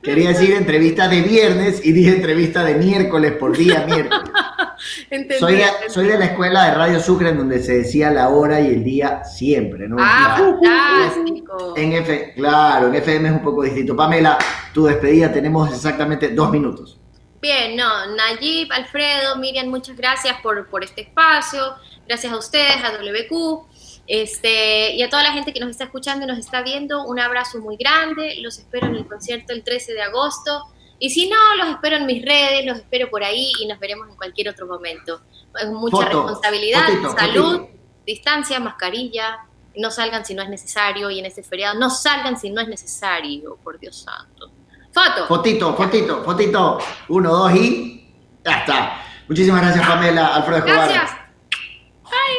Quería decir entrevista de viernes y dije entrevista de miércoles por día miércoles. Entendí, Soy de, entendí. soy de la escuela de Radio Sucre en donde se decía la hora y el día siempre, ¿no? Ah, fantástico. En F, claro, en FM es un poco distinto. Pamela, tu despedida tenemos exactamente dos minutos. Bien, no, Nayib, Alfredo, Miriam, muchas gracias por, por este espacio, gracias a ustedes, a WQ, este, y a toda la gente que nos está escuchando y nos está viendo, un abrazo muy grande, los espero en el concierto el 13 de agosto, y si no, los espero en mis redes, los espero por ahí y nos veremos en cualquier otro momento. Es mucha Foto, responsabilidad, fotito, salud, fotito. distancia, mascarilla, no salgan si no es necesario, y en este feriado no salgan si no es necesario, por Dios santo. Foto. Fotito, fotito, fotito. Uno, dos y ya está. Muchísimas gracias, Pamela, Alfredo Escobar. Gracias.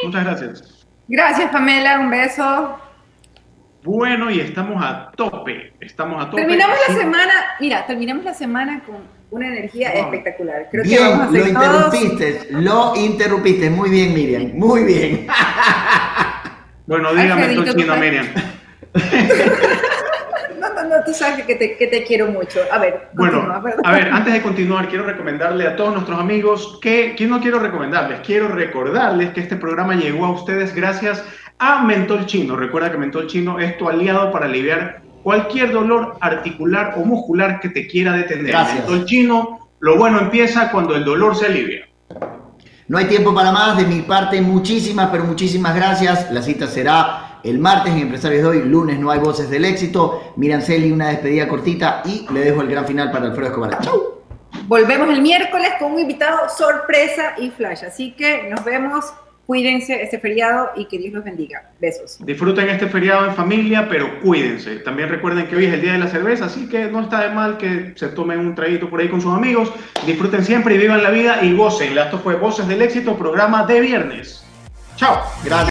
Muchas gracias. Gracias, Pamela, un beso. Bueno, y estamos a tope. Estamos a tope. Terminamos la semana, mira, terminamos la semana con una energía espectacular. Creo que Bien, vamos a lo todos. interrumpiste, lo interrumpiste. Muy bien, Miriam, muy bien. Bueno, dígame, Alfredito, estoy chino, ¿tú Miriam. No, tú sabes que te, que te quiero mucho. A ver, Bueno, a ver, antes de continuar, quiero recomendarle a todos nuestros amigos que, que no quiero recomendarles, quiero recordarles que este programa llegó a ustedes gracias a Mentol Chino. Recuerda que Mentol Chino es tu aliado para aliviar cualquier dolor articular o muscular que te quiera detener. Gracias. Mentol Chino, lo bueno empieza cuando el dolor se alivia. No hay tiempo para más. De mi parte, muchísimas, pero muchísimas gracias. La cita será el martes en Empresarios de hoy. Lunes no hay voces del éxito. Miran Celi, una despedida cortita y le dejo el gran final para Alfredo Escobar. ¡Chau! Volvemos el miércoles con un invitado sorpresa y flash. Así que nos vemos. Cuídense este feriado y que Dios los bendiga. Besos. Disfruten este feriado en familia, pero cuídense. También recuerden que hoy es el día de la cerveza, así que no está de mal que se tomen un traguito por ahí con sus amigos. Disfruten siempre y vivan la vida y gocen. Esto fue Voces del Éxito, programa de viernes. Chao. Gracias.